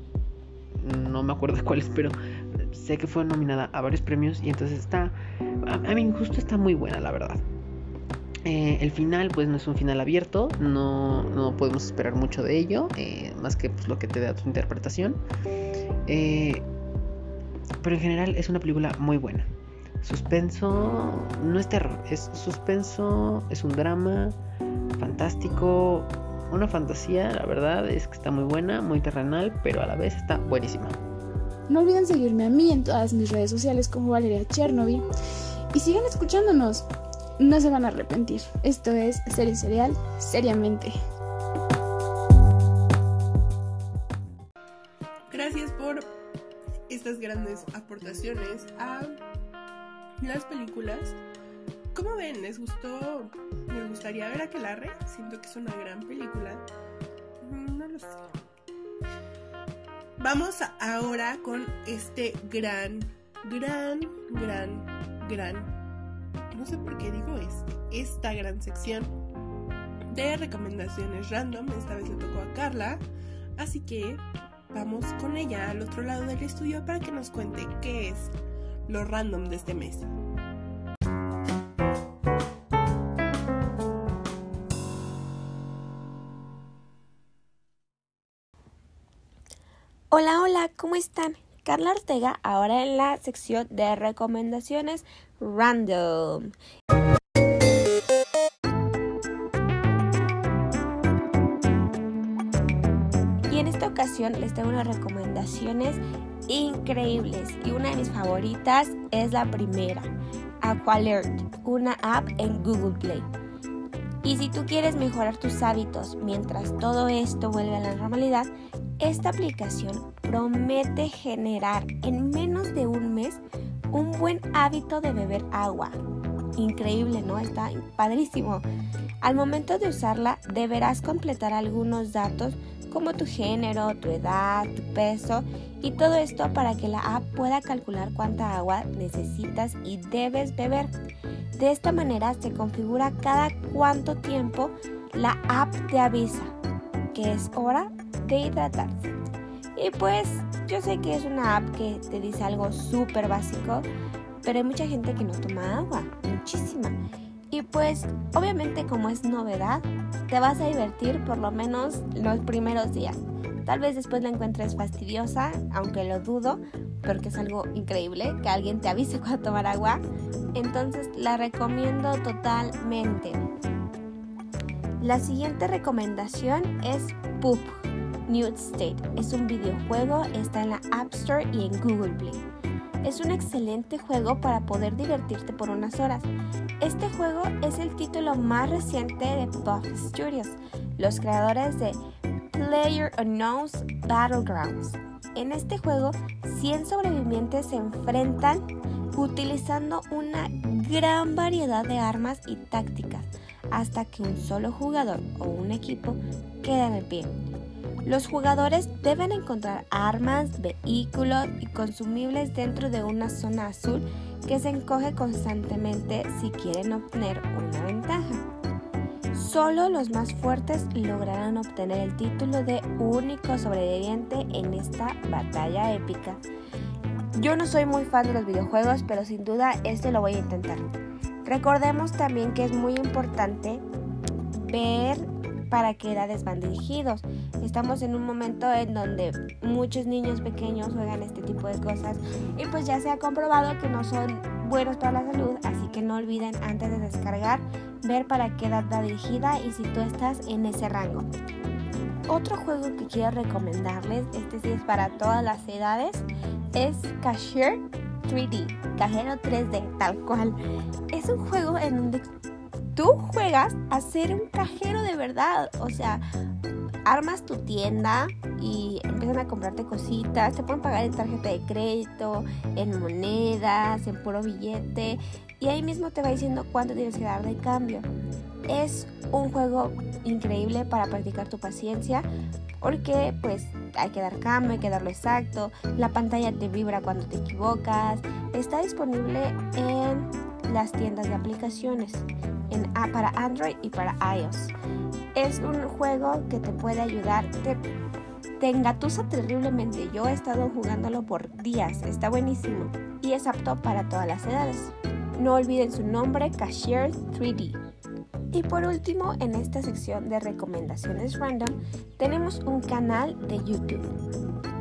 no me acuerdo cuáles, pero sé que fue nominada a varios premios y entonces está, a, mí justo está muy buena, la verdad. Eh, el final, pues no es un final abierto, no, no podemos esperar mucho de ello, más que pues, lo que te da tu interpretación. Eh, pero en general es una película muy buena. Suspenso no es terror, es suspenso, es un drama fantástico, una fantasía, la verdad es que está muy buena, muy terrenal, pero a la vez está buenísima. No olviden seguirme a mí en todas mis redes sociales como Valeria Chernobyl y sigan escuchándonos. No se van a arrepentir. Esto es Serie Serial, seriamente. Estas grandes aportaciones a las películas ¿Cómo ven? ¿Les gustó? ¿Les gustaría ver Aquelarre? Siento que es una gran película. Mm, no lo sé. Vamos ahora con este gran, gran, gran, gran. No sé por qué digo este, esta gran sección de recomendaciones random. Esta vez le tocó a Carla. Así que vamos con ella al otro lado del estudio para que nos cuente qué es lo random de este mes. Hola, hola, ¿cómo están? Carla Ortega, ahora en la sección de recomendaciones random. Les tengo unas recomendaciones increíbles y una de mis favoritas es la primera, Aqualert, una app en Google Play. Y si tú quieres mejorar tus hábitos mientras todo esto vuelve a la normalidad, esta aplicación promete generar en menos de un mes un buen hábito de beber agua. Increíble, ¿no? Está padrísimo. Al momento de usarla deberás completar algunos datos como tu género, tu edad, tu peso y todo esto para que la app pueda calcular cuánta agua necesitas y debes beber. De esta manera se configura cada cuánto tiempo la app te avisa que es hora de hidratarse. Y pues yo sé que es una app que te dice algo súper básico, pero hay mucha gente que no toma agua, muchísima. Y pues obviamente como es novedad, te vas a divertir por lo menos los primeros días. Tal vez después la encuentres fastidiosa, aunque lo dudo, porque es algo increíble que alguien te avise cuando tomar agua. Entonces la recomiendo totalmente. La siguiente recomendación es Poop Nude State. Es un videojuego, está en la App Store y en Google Play. Es un excelente juego para poder divertirte por unas horas. Este juego es el título más reciente de Puff Studios, los creadores de Player Unknown's Battlegrounds. En este juego, 100 sobrevivientes se enfrentan utilizando una gran variedad de armas y tácticas hasta que un solo jugador o un equipo queda en el pie. Los jugadores deben encontrar armas, vehículos y consumibles dentro de una zona azul que se encoge constantemente si quieren obtener una ventaja. Solo los más fuertes lograrán obtener el título de único sobreviviente en esta batalla épica. Yo no soy muy fan de los videojuegos, pero sin duda este lo voy a intentar. Recordemos también que es muy importante ver para qué edades van dirigidos. Estamos en un momento en donde muchos niños pequeños juegan este tipo de cosas y pues ya se ha comprobado que no son buenos para la salud, así que no olviden antes de descargar ver para qué edad va dirigida y si tú estás en ese rango. Otro juego que quiero recomendarles, este sí es para todas las edades, es Cashier 3D, cajero 3D, tal cual. Es un juego en donde tú juegas a ser un cajero de verdad, o sea, armas tu tienda y empiezan a comprarte cositas, te pueden pagar en tarjeta de crédito, en monedas, en puro billete y ahí mismo te va diciendo cuánto tienes que dar de cambio. Es un juego increíble para practicar tu paciencia porque pues hay que dar cambio, hay que darlo exacto, la pantalla te vibra cuando te equivocas, está disponible en las tiendas de aplicaciones en, para Android y para iOS. Es un juego que te puede ayudar, te, te engatusa terriblemente, yo he estado jugándolo por días, está buenísimo y es apto para todas las edades. No olviden su nombre, Cashier 3D. Y por último, en esta sección de recomendaciones random, tenemos un canal de YouTube,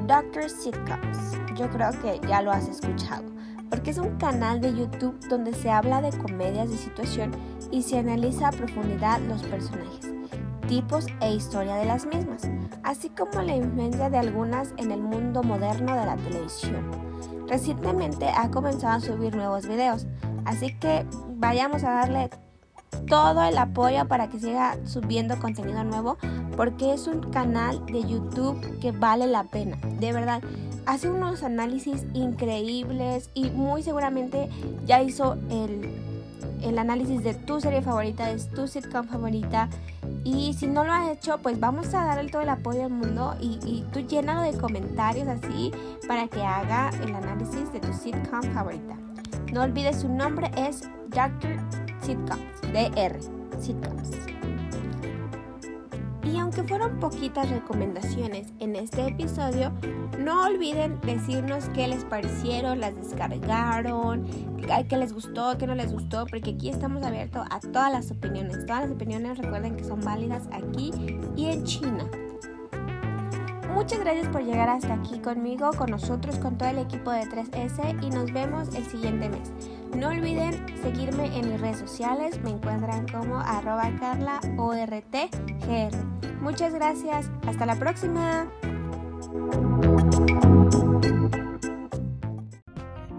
Doctor Sitcoms. Yo creo que ya lo has escuchado, porque es un canal de YouTube donde se habla de comedias de situación y se analiza a profundidad los personajes, tipos e historia de las mismas, así como la influencia de algunas en el mundo moderno de la televisión. Recientemente ha comenzado a subir nuevos videos, Así que vayamos a darle todo el apoyo para que siga subiendo contenido nuevo porque es un canal de YouTube que vale la pena, de verdad. Hace unos análisis increíbles y muy seguramente ya hizo el, análisis de tu serie favorita, de tu sitcom favorita. Y si no lo ha hecho, pues vamos a darle todo el apoyo al mundo y, y tú llénalo de comentarios así para que haga el análisis de tu sitcom favorita. No olvides su nombre es Dr. Sitcoms, DR, Sitcoms. Y aunque fueron poquitas recomendaciones en este episodio, no olviden decirnos qué les parecieron, las descargaron, qué les gustó, qué no les gustó, porque aquí estamos abiertos a todas las opiniones. Todas las opiniones recuerden que son válidas aquí y en China. Muchas gracias por llegar hasta aquí conmigo, con nosotros, con todo el equipo de 3S y nos vemos el siguiente mes. No olviden seguirme en mis redes sociales, me encuentran como arroba carlaortgr. Muchas gracias, hasta la próxima.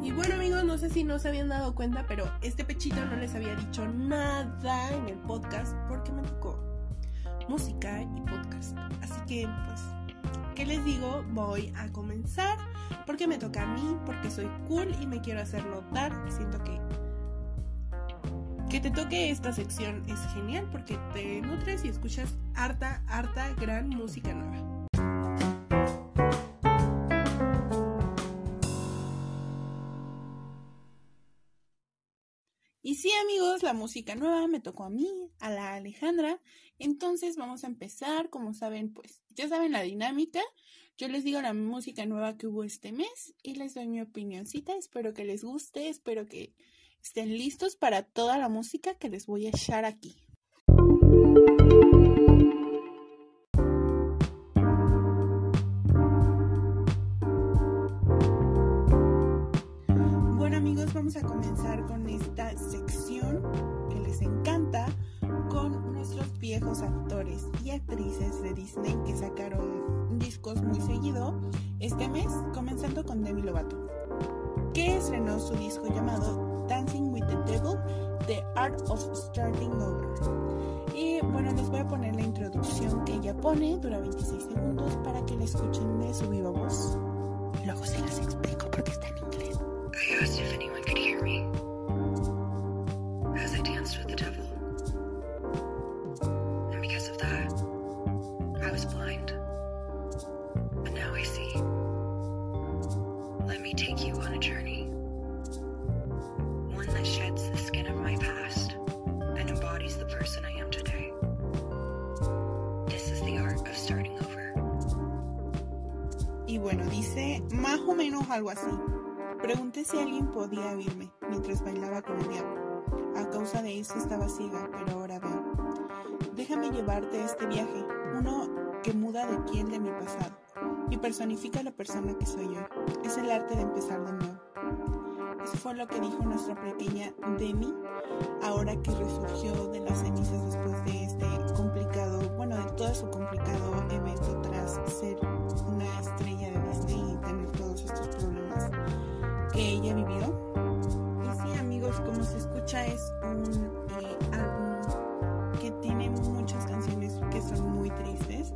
Y bueno amigos, no sé si no se habían dado cuenta, pero este pechito no les había dicho nada en el podcast porque me tocó música y podcast. Así que pues, ¿qué les digo? Voy a comenzar porque me toca a mí, porque soy cool y me quiero hacer notar. Siento que que te toque esta sección es genial porque te nutres y escuchas harta, harta, gran música nueva. Y sí amigos, la música nueva me tocó a mí, a la Alejandra. Entonces vamos a empezar, como saben, pues ya saben la dinámica. Yo les digo la música nueva que hubo este mes y les doy mi opinioncita. Espero que les guste, espero que estén listos para toda la música que les voy a echar aquí. Vamos a comenzar con esta sección que les encanta con nuestros viejos actores y actrices de Disney que sacaron discos muy seguido este mes, comenzando con Demi Lovato, que estrenó su disco llamado Dancing with the Devil, The Art of Starting Over. Y bueno, les voy a poner la introducción que ella pone, dura 26 segundos, para que la escuchen de su viva voz. Luego se las explico porque está en inglés. Me as I danced with the devil. And because of that, I was blind. But now I see. Let me take you on a journey. One that sheds the skin of my past and embodies the person I am today. This is the art of starting over. Y bueno, dice más o menos algo así. Pregunté si alguien podía oírme mientras bailaba con el diablo. A causa de eso estaba ciega, pero ahora veo. Déjame llevarte a este viaje, uno que muda de piel de mi pasado y personifica la persona que soy yo. Es el arte de empezar de nuevo. Eso fue lo que dijo nuestra pequeña Demi, ahora que resurgió de las cenizas después de este complicado, bueno, de todo su complicado evento tras ser una estrella escucha, es un eh, álbum que tiene muchas canciones que son muy tristes.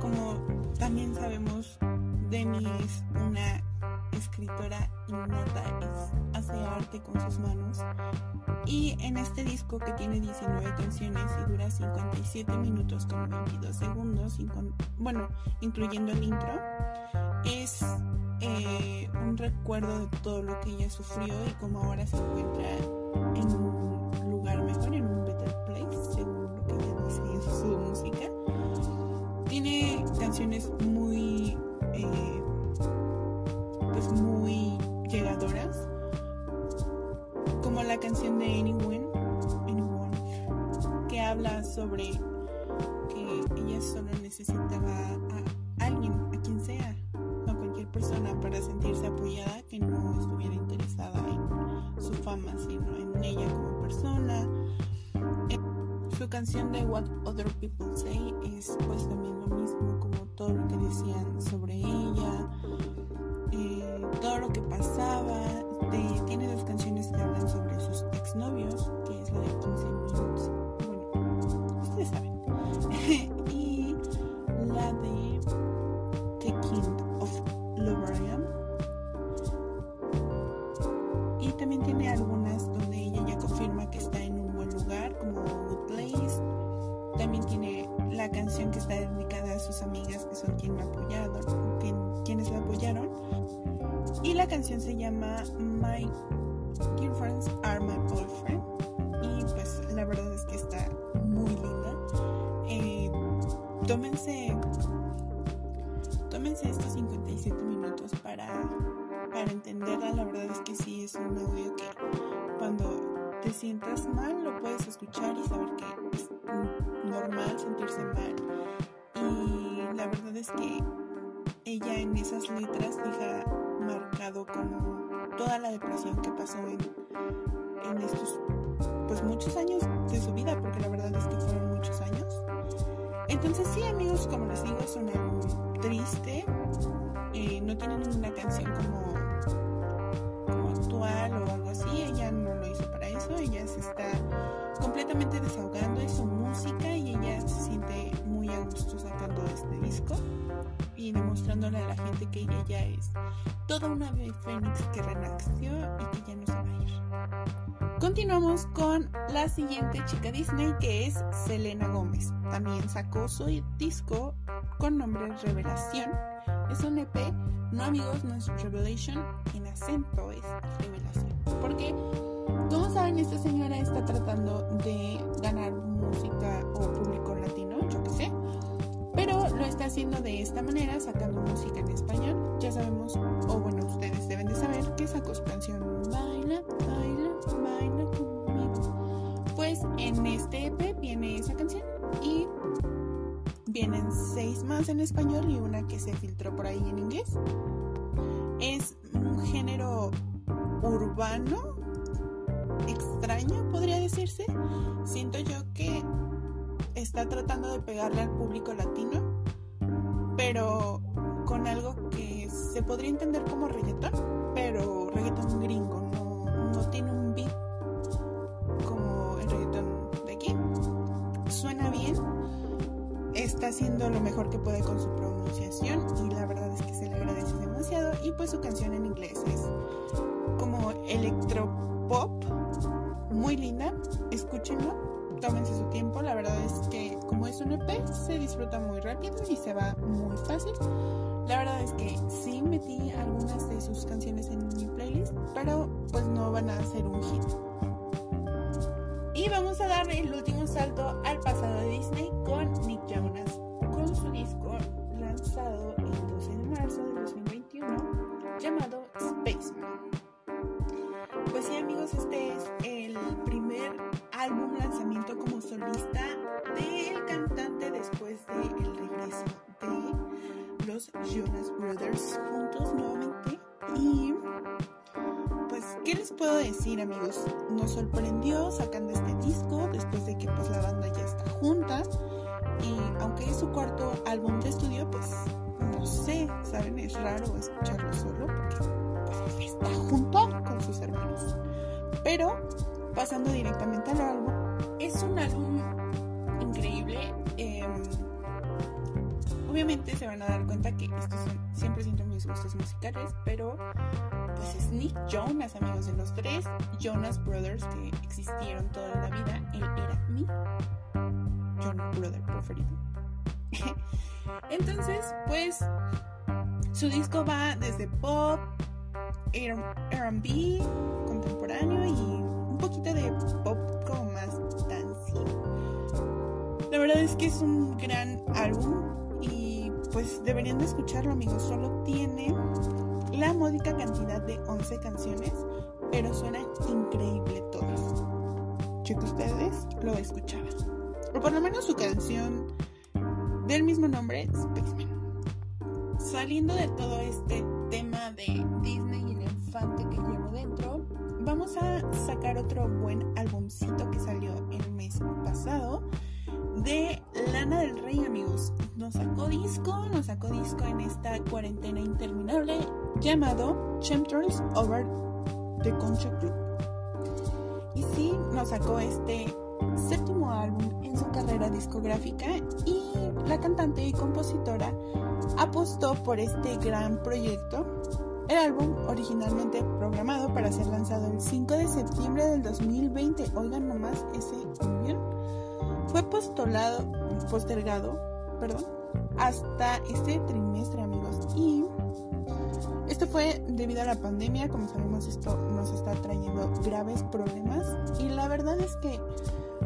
Como también sabemos, Demi es una escritora innata, es- hace arte con sus manos. Y en este disco que tiene 19 canciones y dura 57 minutos con 22 segundos, bueno, incluyendo el intro, es eh, un recuerdo de todo lo que ella sufrió y cómo ahora se encuentra en un lugar mejor, en un better place, según lo que dice en su música. Tiene canciones muy, eh, pues muy llegadoras, como la canción de Anyone, Anyone, que habla sobre Canción de What Other People Say es pues también lo mismo, como todo lo que decían sobre tómense, tómense estos 57 minutos para, para entenderla. La verdad es que sí es un audio que cuando te sientas mal lo puedes escuchar y saber que es normal sentirse mal. Y la verdad es que ella en esas letras deja marcado como toda la depresión que pasó en, en estos pues muchos años de su vida, porque la verdad es que años. Entonces sí amigos, como les digo, es un álbum triste, eh, no tiene ninguna canción como, como actual o algo así, ella no lo hizo para eso, ella se está completamente desahogando de su música y ella se siente muy a gusto sacando este disco y demostrándole a la gente que ella ya es toda una ave fénix que renació y que ya no se va a ir. Continuamos con la siguiente chica Disney que es Selena Gómez. También sacó su disco con nombre Revelación. Es un EP, no amigos, no es Revelation, en acento es Revelación. Porque, como saben, esta señora está tratando de ganar música o público latino, yo qué sé pero lo está haciendo de esta manera, sacando música en español. Ya sabemos, o bueno, ustedes deben de saber que sacó su canción Baila, baila, Pues en este EP viene esa canción y vienen seis más en español y una que se filtró por ahí en inglés. Es un género urbano, extraño podría decirse. Siento yo que está tratando de pegarle al público latino, pero con algo que se podría entender como reggaetón, pero reggaetón gringo, no tiene un Suena bien, está haciendo lo mejor que puede con su pronunciación y la verdad es que se le agradece demasiado y pues su canción en inglés es como electropop, muy linda, escúchenlo tómense su tiempo. La verdad es que como es un EP, se disfruta muy rápido y se va muy fácil. La verdad es que sí metí algunas de sus canciones en mi playlist, pero pues no van a ser un hit. Y vamos a dar el último salto al pasado de Disney con Nick Jonas, con su disco lanzado el 12 de marzo de 2021 llamado Spaceman. Pues sí amigos, este es el primer álbum lanzamiento como solista del cantante después del regreso de los Jonas Brothers puedo decir amigos? Nos sorprendió sacando este disco después de que pues la banda ya está junta. Y aunque es su cuarto álbum de estudio, pues no sé, ¿saben? Es raro escucharlo solo porque pues, está junto con sus hermanos. Pero pasando directamente al álbum, es un álbum increíble. Eh, obviamente se van a dar cuenta que estos son siempre siento mis gustos musicales, pero Jonas, amigos de los tres Jonas Brothers que existieron toda la vida. Él era mi Jonas Brother preferido. Entonces, pues su disco va desde pop, RB, contemporáneo y un poquito de pop como más dancey. La verdad es que es un gran álbum y pues deberían de escucharlo amigos. Solo tiene la módica cantidad de 11 canciones, pero suenan increíble todas. Yo ustedes lo escuchaban. O por lo menos su canción del mismo nombre, Spaceman. Saliendo de todo este tema de Disney y el infante que llevo dentro, vamos a sacar otro buen álbumcito que salió el mes pasado de Lana del Rey, amigos. Nos sacó disco, nos sacó disco en esta cuarentena interminable llamado Chemtrails Over the Concha Club. Y sí, nos sacó este séptimo álbum en su carrera discográfica y la cantante y compositora apostó por este gran proyecto. El álbum, originalmente programado para ser lanzado el 5 de septiembre del 2020, oigan nomás ese bien, fue postulado, postergado perdón, hasta este trimestre, amigos. Y esto fue debido a la pandemia, como sabemos esto nos está trayendo graves problemas y la verdad es que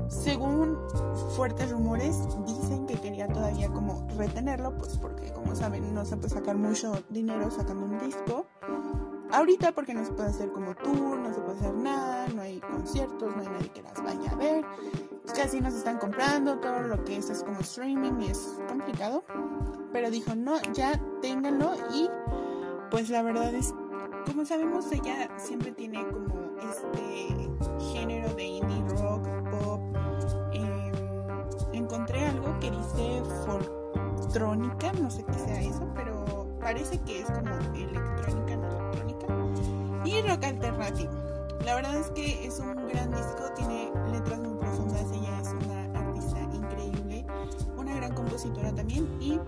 según fuertes rumores dicen que quería todavía como retenerlo, pues porque como saben no se puede sacar mucho dinero sacando un disco. Ahorita porque no se puede hacer como tour, no se puede hacer nada, no hay conciertos, no hay nadie que las vaya a ver. casi no se están comprando, todo lo que es, es como streaming y es complicado. Pero dijo, no, ya ténganlo y pues la verdad es, como sabemos, ella siempre tiene como este género de indie rock, pop. eh, encontré algo que dice folktrónica, no sé qué sea eso, pero parece que es como electrónica. Y rock alternativo. La verdad es que es un gran disco, tiene letras muy profundas, ella es una artista increíble, una gran compositora también y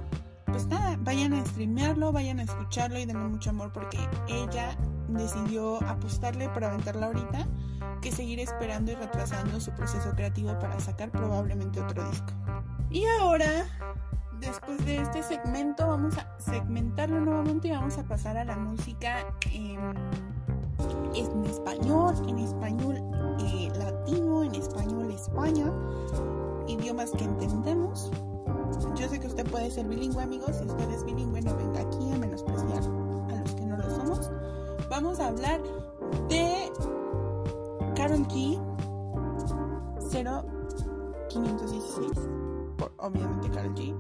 pues nada, vayan a streamearlo, vayan a escucharlo y denle mucho amor porque ella decidió apostarle para aventarla ahorita que seguir esperando y retrasando su proceso creativo para sacar probablemente otro disco. Y ahora, después de este segmento, vamos a segmentarlo nuevamente y vamos a pasar a la música en, en español, en español eh, latino, en español España, idiomas que entendemos. Yo sé que usted puede ser bilingüe, amigos. Si usted es bilingüe, no venga aquí a menospreciar a los que no lo somos. Vamos a hablar de Carol G 0516. Por, obviamente Carol G.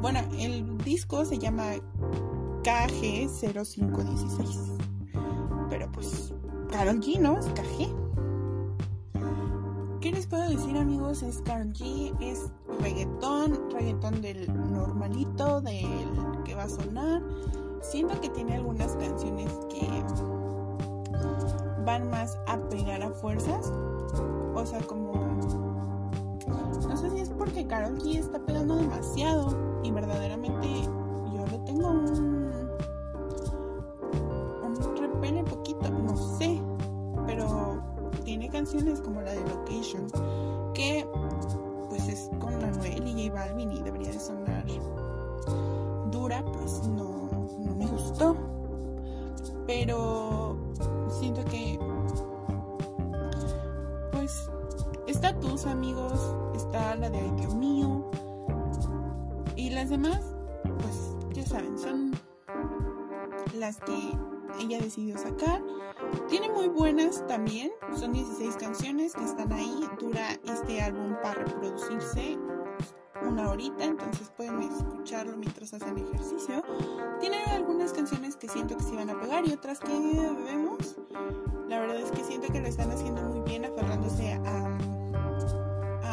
Bueno, el disco se llama KG 0516. Pero pues Carol G, ¿no? Es KG. ¿Qué les puedo decir amigos? Es Karol G, es reggaetón, reggaetón del normalito, del que va a sonar. Siento que tiene algunas canciones que van más a pegar a fuerzas. O sea, como... No sé si es porque Karol G está pegando demasiado y verdaderamente yo le tengo un como la de Location, que pues es con Anuel y J Balvin y debería de sonar dura, pues no, no me gustó. Pero siento que pues está tus amigos, está la de Ay Dios mío y las demás, pues ya saben, son las que ella decidió sacar. Tiene muy buenas también, son 16 canciones que están ahí. Dura este álbum para reproducirse una horita, entonces pueden escucharlo mientras hacen ejercicio. Tiene algunas canciones que siento que se van a pegar y otras que vemos. La verdad es que siento que lo están haciendo muy bien, aferrándose a,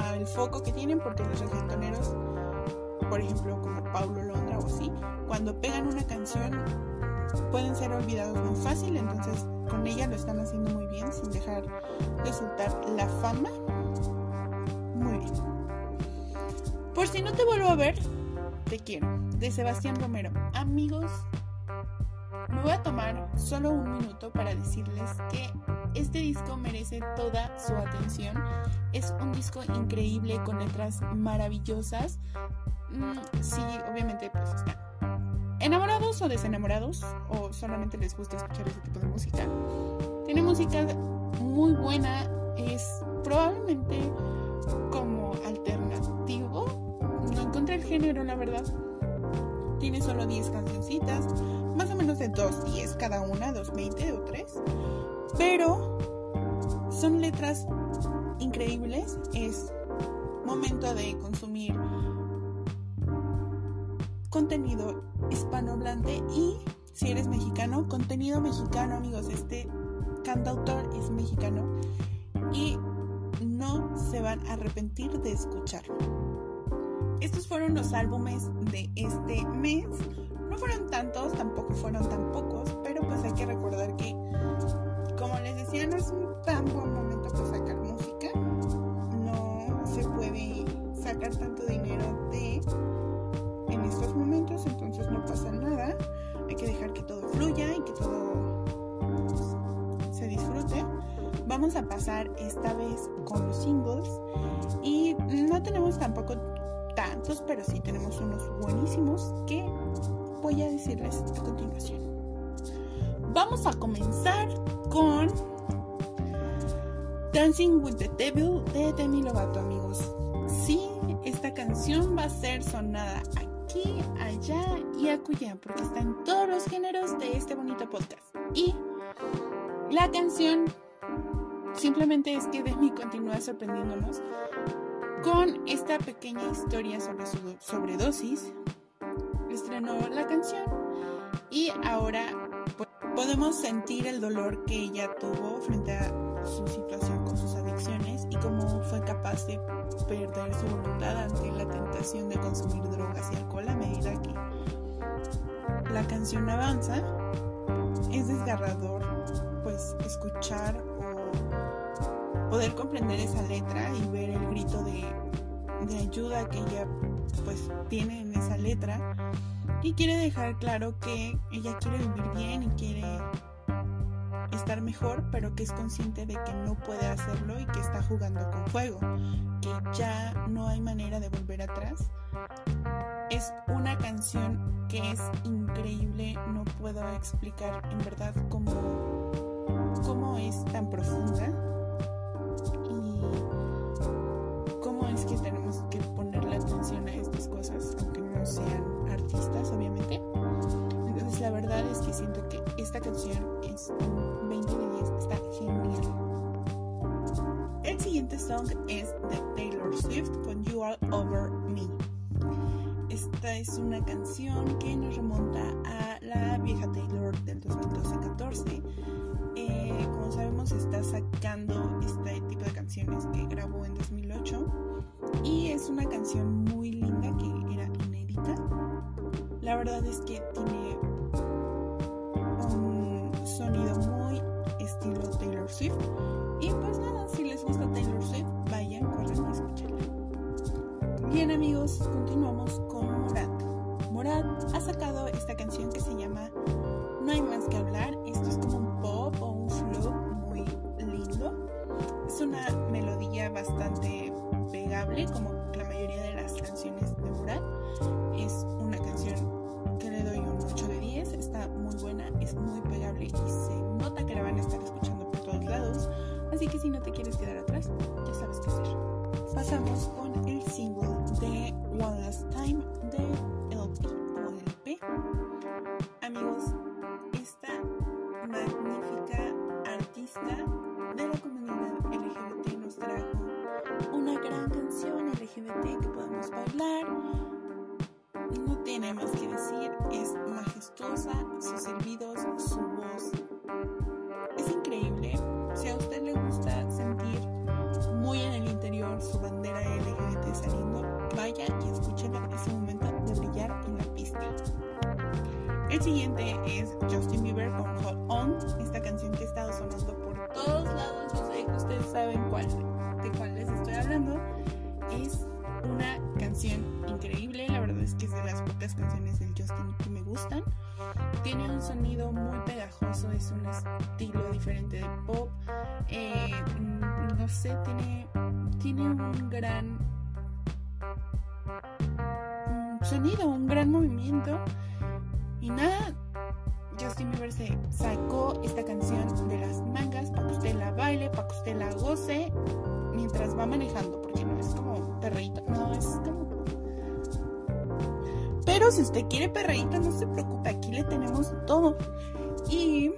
al foco que tienen, porque los reggaetoneros, por ejemplo, como Paulo Londra o así, cuando pegan una canción pueden ser olvidados muy fácil, entonces con ella lo están haciendo muy bien sin dejar de soltar la fama. Muy bien. Por si no te vuelvo a ver, te quiero. De Sebastián Romero. Amigos, me voy a tomar solo un minuto para decirles que este disco merece toda su atención. Es un disco increíble con letras maravillosas. Mm, sí, obviamente pues están enamorados o desenamorados o solamente les gusta escuchar ese tipo de música. Tiene música muy buena, es probablemente como alternativo. No encontré el género, la verdad. Tiene solo 10 cancioncitas, más o menos de 2, 10 cada una, 2, 20 o 3. Pero son letras increíbles. Es momento de consumir contenido hispanohablante y si eres mexicano, contenido mexicano, amigos. Este cantautor es mexicano y no se van a arrepentir de escucharlo. Estos fueron los álbumes de este mes. No fueron tantos, tampoco fueron tan pocos, pero pues hay que recordar que, como les decía, no es un tan buen momento entonces no pasa nada. Hay que dejar que todo fluya y que todo pues, se disfrute. Vamos a pasar esta vez con los singles y no tenemos tampoco tantos, pero sí tenemos unos buenísimos que voy a decirles a continuación. Vamos a comenzar con Dancing with the Devil de Demi Lovato, amigos. Sí, esta canción va a ser sonada aquí, allá y acullá, porque está en todos los géneros de este bonito podcast. Y la canción simplemente es que Demi continúa sorprendiéndonos Con esta pequeña historia sobre su sobredosis, estrenó la canción y ahora podemos sentir el dolor que ella tuvo frente a su situación con sus adicciones cómo fue capaz de perder su voluntad ante la tentación de consumir drogas y alcohol a medida que la canción avanza. Es desgarrador pues escuchar o poder comprender esa letra y ver el grito de, de ayuda que ella pues tiene en esa letra y quiere dejar claro que ella quiere vivir bien y quiere estar mejor, pero que es consciente de que no puede hacerlo y que está jugando con fuego, que ya no hay manera de volver atrás. Es una canción que es increíble, no puedo explicar en verdad cómo, cómo es tan profunda es una canción que nos remonta a la vieja Taylor del 2012-14. Eh, como sabemos está sacando este tipo de canciones que grabó en 2008 y es una canción muy linda que era inédita. La verdad es que tiene un sonido muy estilo Taylor Swift. Y pues nada, si les gusta Taylor Swift, vayan, corran y escúchenla. Bien amigos, Tiene un sonido muy pegajoso, es un estilo diferente de pop. Eh, no sé, tiene, tiene un gran sonido, un gran movimiento. Y nada, Justin Bieber se sacó esta canción de las mangas para que usted la baile, para que usted la goce mientras va manejando, porque no es como perreíto, no, es como... Pero si usted quiere perreíto, no se preocupe, aquí le tenemos todo. Y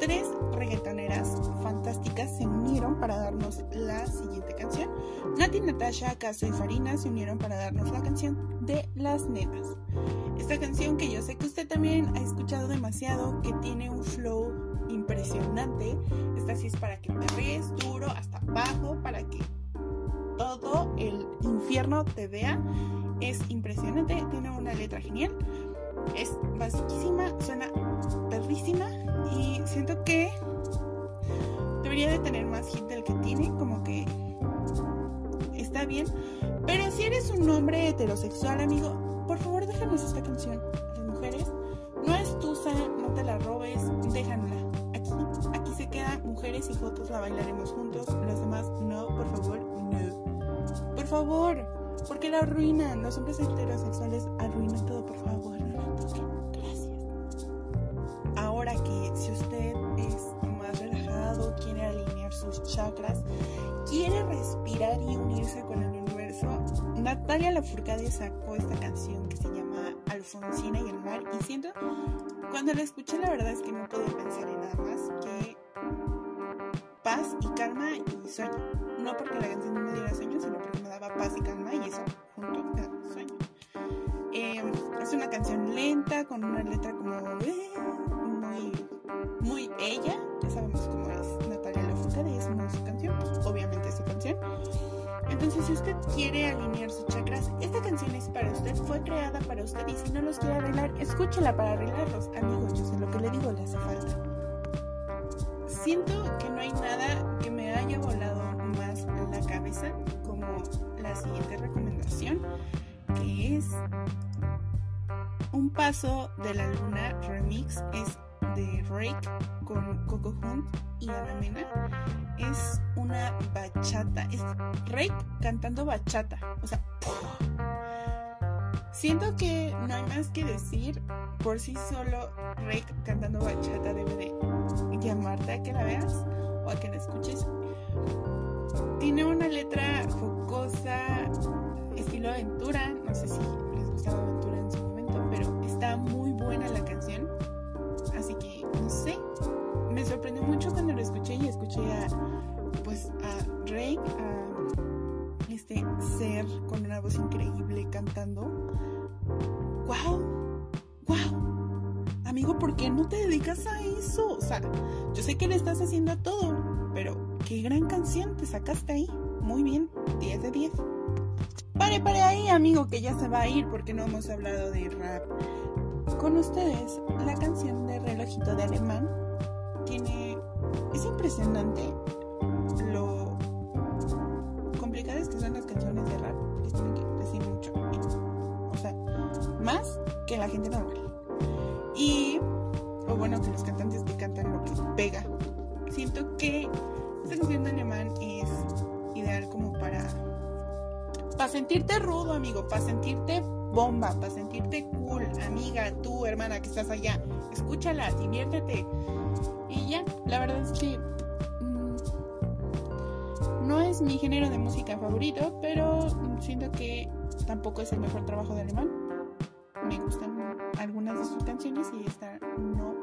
tres reggaetoneras fantásticas se unieron para darnos la siguiente canción. Nati, Natasha, Caso y Farina se unieron para darnos la canción de Las Nenas. Esta canción que yo sé que usted también ha escuchado demasiado, que tiene un flow impresionante. Esta sí es para que perrees duro hasta abajo, para que todo el infierno te vea. Es impresionante, tiene una letra genial. Es basiquísima, suena perrísima y siento que debería de tener más hit del que tiene, como que está bien. Pero si eres un hombre heterosexual, amigo, por favor déjanos esta canción. Las mujeres, no es tusa, no te la robes, déjanla. Aquí, aquí se queda mujeres y fotos, la bailaremos juntos. Los demás, no, por favor, no. Por favor, porque la arruinan. Los hombres heterosexuales arruinan todo, por favor. No la. Gracias. Ahora que si usted es más relajado, quiere alinear sus chakras, quiere respirar y unirse con el universo, Natalia Lafourcade sacó esta canción que se llama Alfonsina y el mar. Y siento, cuando la escuché, la verdad es que no podía pensar en nada más que paz y calma y sueño. No porque la canción me diera sueño, sino porque me daba paz y calma y eso junto da sueño. Eh, es una canción lenta con una letra como eh, muy, muy ella. Ya sabemos cómo es Natalia Lafourcade, es una su canción, pues obviamente es su canción. Entonces, si usted quiere alinear sus chakras, esta canción es para usted, fue creada para usted y si no los quiere arreglar, escúchela para arreglarlos. Amigos, yo sé lo que le digo, le hace falta. Siento que no hay nada que me haya volado más la cabeza como la siguiente recomendación, que es Un Paso de la Luna remix, es de Rake con Coco Hunt y Ana Mena. Es una bachata, es Rake cantando bachata, o sea, siento que no hay más que decir, por sí solo Rake cantando bachata debe de llamarte a que la veas o a que la escuches. Tiene una letra jocosa, estilo aventura. No sé si les gustaba aventura en su momento, pero está muy buena la canción. Así que, no sé, me sorprendió mucho cuando lo escuché y escuché a, pues, a a este ser con una voz increíble cantando. ¡Wow! ¡Wow! Amigo, ¿por qué no te dedicas a eso? O sea, yo sé que le estás haciendo a todo, pero qué gran canción te sacaste ahí. Muy bien, 10 de 10. Pare, pare ahí, amigo, que ya se va a ir porque no hemos hablado de rap. Con ustedes, la canción de Relojito de Alemán tiene... Es impresionante lo que son las canciones de rap. Decir mucho. O sea, más que la gente normal. Y, o bueno, que los cantantes que cantan lo que pega. Siento que esta canción de alemán es ideal como para para sentirte rudo, amigo, para sentirte bomba, para sentirte cool, amiga, tú, hermana que estás allá. Escúchala, diviértete. Y ya, la verdad es que no es mi género de música favorito, pero siento que tampoco es el mejor trabajo de alemán. Me gustan algunas de sus canciones y esta no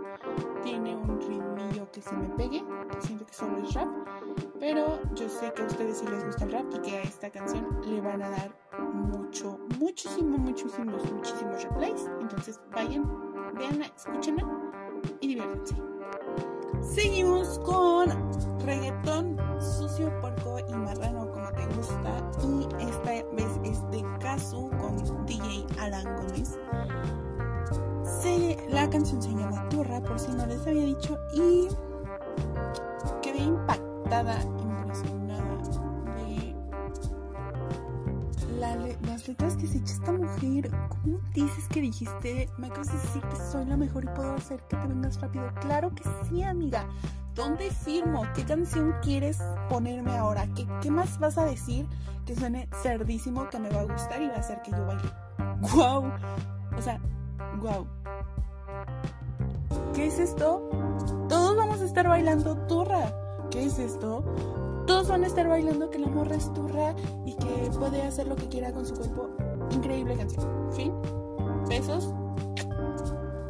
tiene un ritmillo que se me pegue. Siento que solo es rap. Pero yo sé que a ustedes sí les gusta el rap y que a esta canción le van a dar mucho, muchísimo, muchísimos, muchísimos replays. Entonces vayan, veanla, escúchenla y diviértanse. Seguimos con reggaetón sucio, porco y marrano como te gusta. Y esta vez es de con DJ Alan Gómez. La canción se llama Turra, por si no les había dicho. Y quedé impactada, impresionada de la le- las letras que se echa esta mujer. ¿Cómo dices que dijiste? Me acabas de decir que soy la mejor y puedo hacer que te vengas rápido. Claro que sí, amiga. ¿Dónde firmo? ¿Qué canción quieres ponerme ahora? ¿Qué, qué más vas a decir que suene cerdísimo, que me va a gustar y va a hacer que yo baile? ¡Guau! O sea, guau. ¿Qué es esto? Todos vamos a estar bailando turra. ¿Qué es esto? Todos van a estar bailando que la morra es turra y que puede hacer lo que quiera con su cuerpo. Increíble canción. Fin. Besos.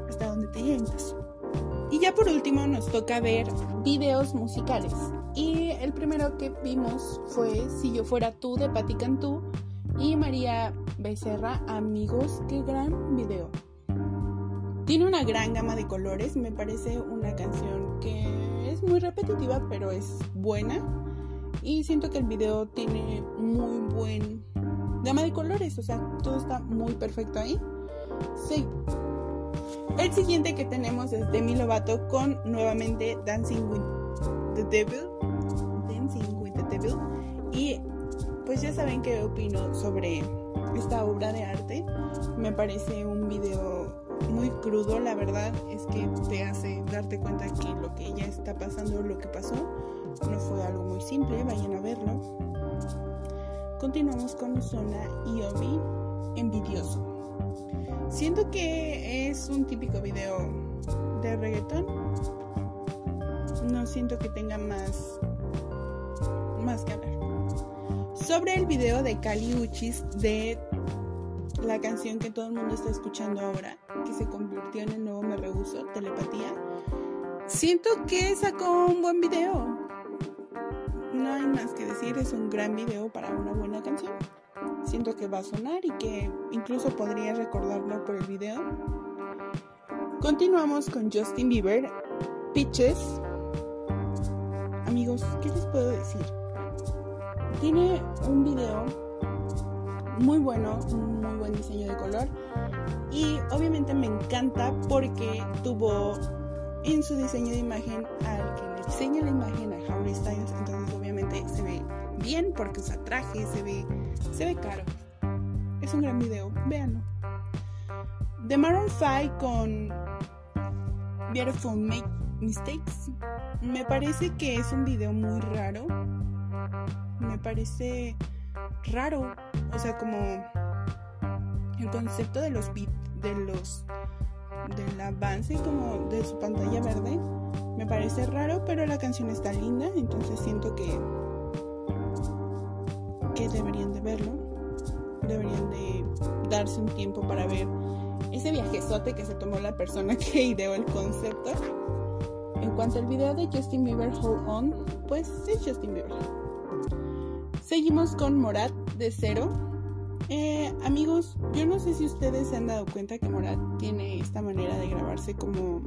Hasta donde te llegue un beso. Y ya por último nos toca ver videos musicales. Y el primero que vimos fue Si yo fuera tú de Patti Cantú y María Becerra, amigos, qué gran video. Tiene una gran gama de colores, me parece una canción que es muy repetitiva, pero es buena. Y siento que el video tiene muy buen gama de colores, o sea, todo está muy perfecto ahí. Sí. El siguiente que tenemos es Demi Lovato con nuevamente Dancing with the Devil. Dancing with the Devil. Y pues ya saben qué opino sobre esta obra de arte. Me parece un video muy crudo, la verdad es que te hace darte cuenta que lo que ella está pasando, lo que pasó, no fue algo muy simple, vayan a verlo. Continuamos con Ozona y envidioso. Siento que es un típico video de reggaetón. No siento que tenga más, más que hablar. Sobre el video de Kali Uchis de la canción que todo el mundo está escuchando ahora, que se convirtió en el nuevo Me Rehuso, Telepatía. Siento que sacó un buen video. No hay más que decir, es un gran video para una buena canción. Siento que va a sonar y que incluso podría recordarlo por el video. Continuamos con Justin Bieber, Pitches. Amigos, ¿qué les puedo decir? Tiene un video muy bueno, un muy buen diseño de color y obviamente me encanta porque tuvo en su diseño de imagen al que le diseña la imagen a Harry Styles, entonces obviamente se ve bien porque usa traje, se ve, se ve caro. Es un gran video, véanlo. The Maroon 5 con Beautiful Make Mistakes. Me parece que es un video muy raro. Me parece raro. O sea, como el concepto de los beat, de los del avance como de su pantalla verde me parece raro, pero la canción está linda, entonces siento que que deberían de verlo. Deberían de darse un tiempo para ver ese viajezote que se tomó la persona que ideó el concepto. En cuanto al video de Justin Bieber Hold On, pues es Justin Bieber. Seguimos con Morat de cero. Eh, amigos, yo no sé si ustedes se han dado cuenta que Morat tiene esta manera de grabarse como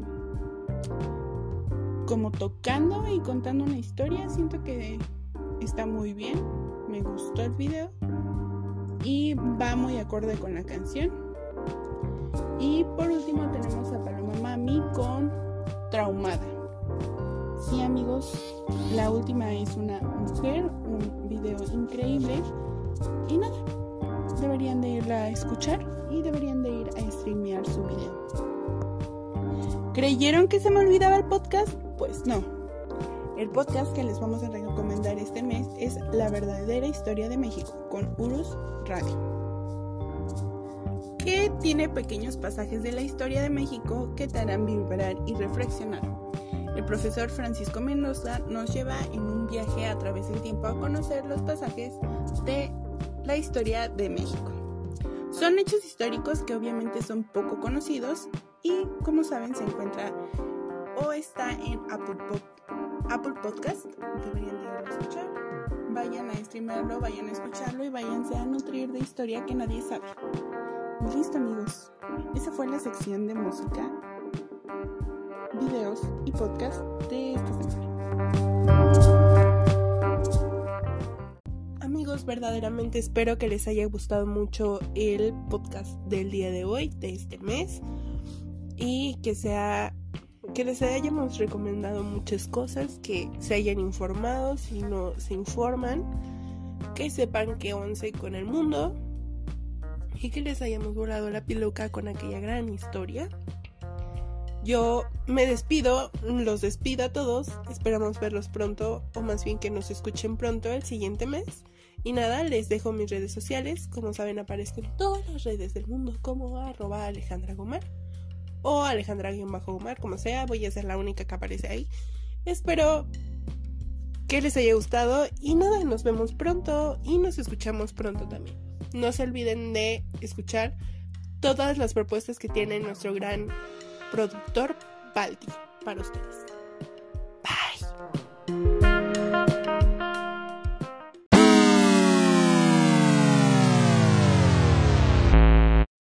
como tocando y contando una historia. Siento que está muy bien. Me gustó el video y va muy acorde con la canción. Y por último tenemos a Paloma Mami con Traumada. Sí amigos, la última es una mujer, un video increíble y nada, deberían de irla a escuchar y deberían de ir a streamear su video. ¿Creyeron que se me olvidaba el podcast? Pues no. El podcast que les vamos a recomendar este mes es La verdadera historia de México con Urus Radio que tiene pequeños pasajes de la historia de México que te harán vibrar y reflexionar. El profesor Francisco Mendoza nos lleva en un viaje a través del tiempo a conocer los pasajes de la historia de México. Son hechos históricos que obviamente son poco conocidos y como saben se encuentra o está en Apple, Apple Podcast. Deberían de a escuchar. Vayan a streamarlo, vayan a escucharlo y váyanse a nutrir de historia que nadie sabe. Listo amigos, esa fue la sección de música, videos y podcast de esta semana. Amigos, verdaderamente espero que les haya gustado mucho el podcast del día de hoy, de este mes, y que sea que les hayamos recomendado muchas cosas, que se hayan informado si no se informan, que sepan qué once con el mundo y que les hayamos volado la piluca con aquella gran historia. Yo me despido, los despido a todos, esperamos verlos pronto o más bien que nos escuchen pronto el siguiente mes. Y nada, les dejo mis redes sociales, como saben aparezco en todas las redes del mundo como arroba Alejandra Gomar o Alejandra-Gomar, como sea, voy a ser la única que aparece ahí. Espero que les haya gustado y nada, nos vemos pronto y nos escuchamos pronto también. No se olviden de escuchar todas las propuestas que tiene nuestro gran productor Balti para ustedes.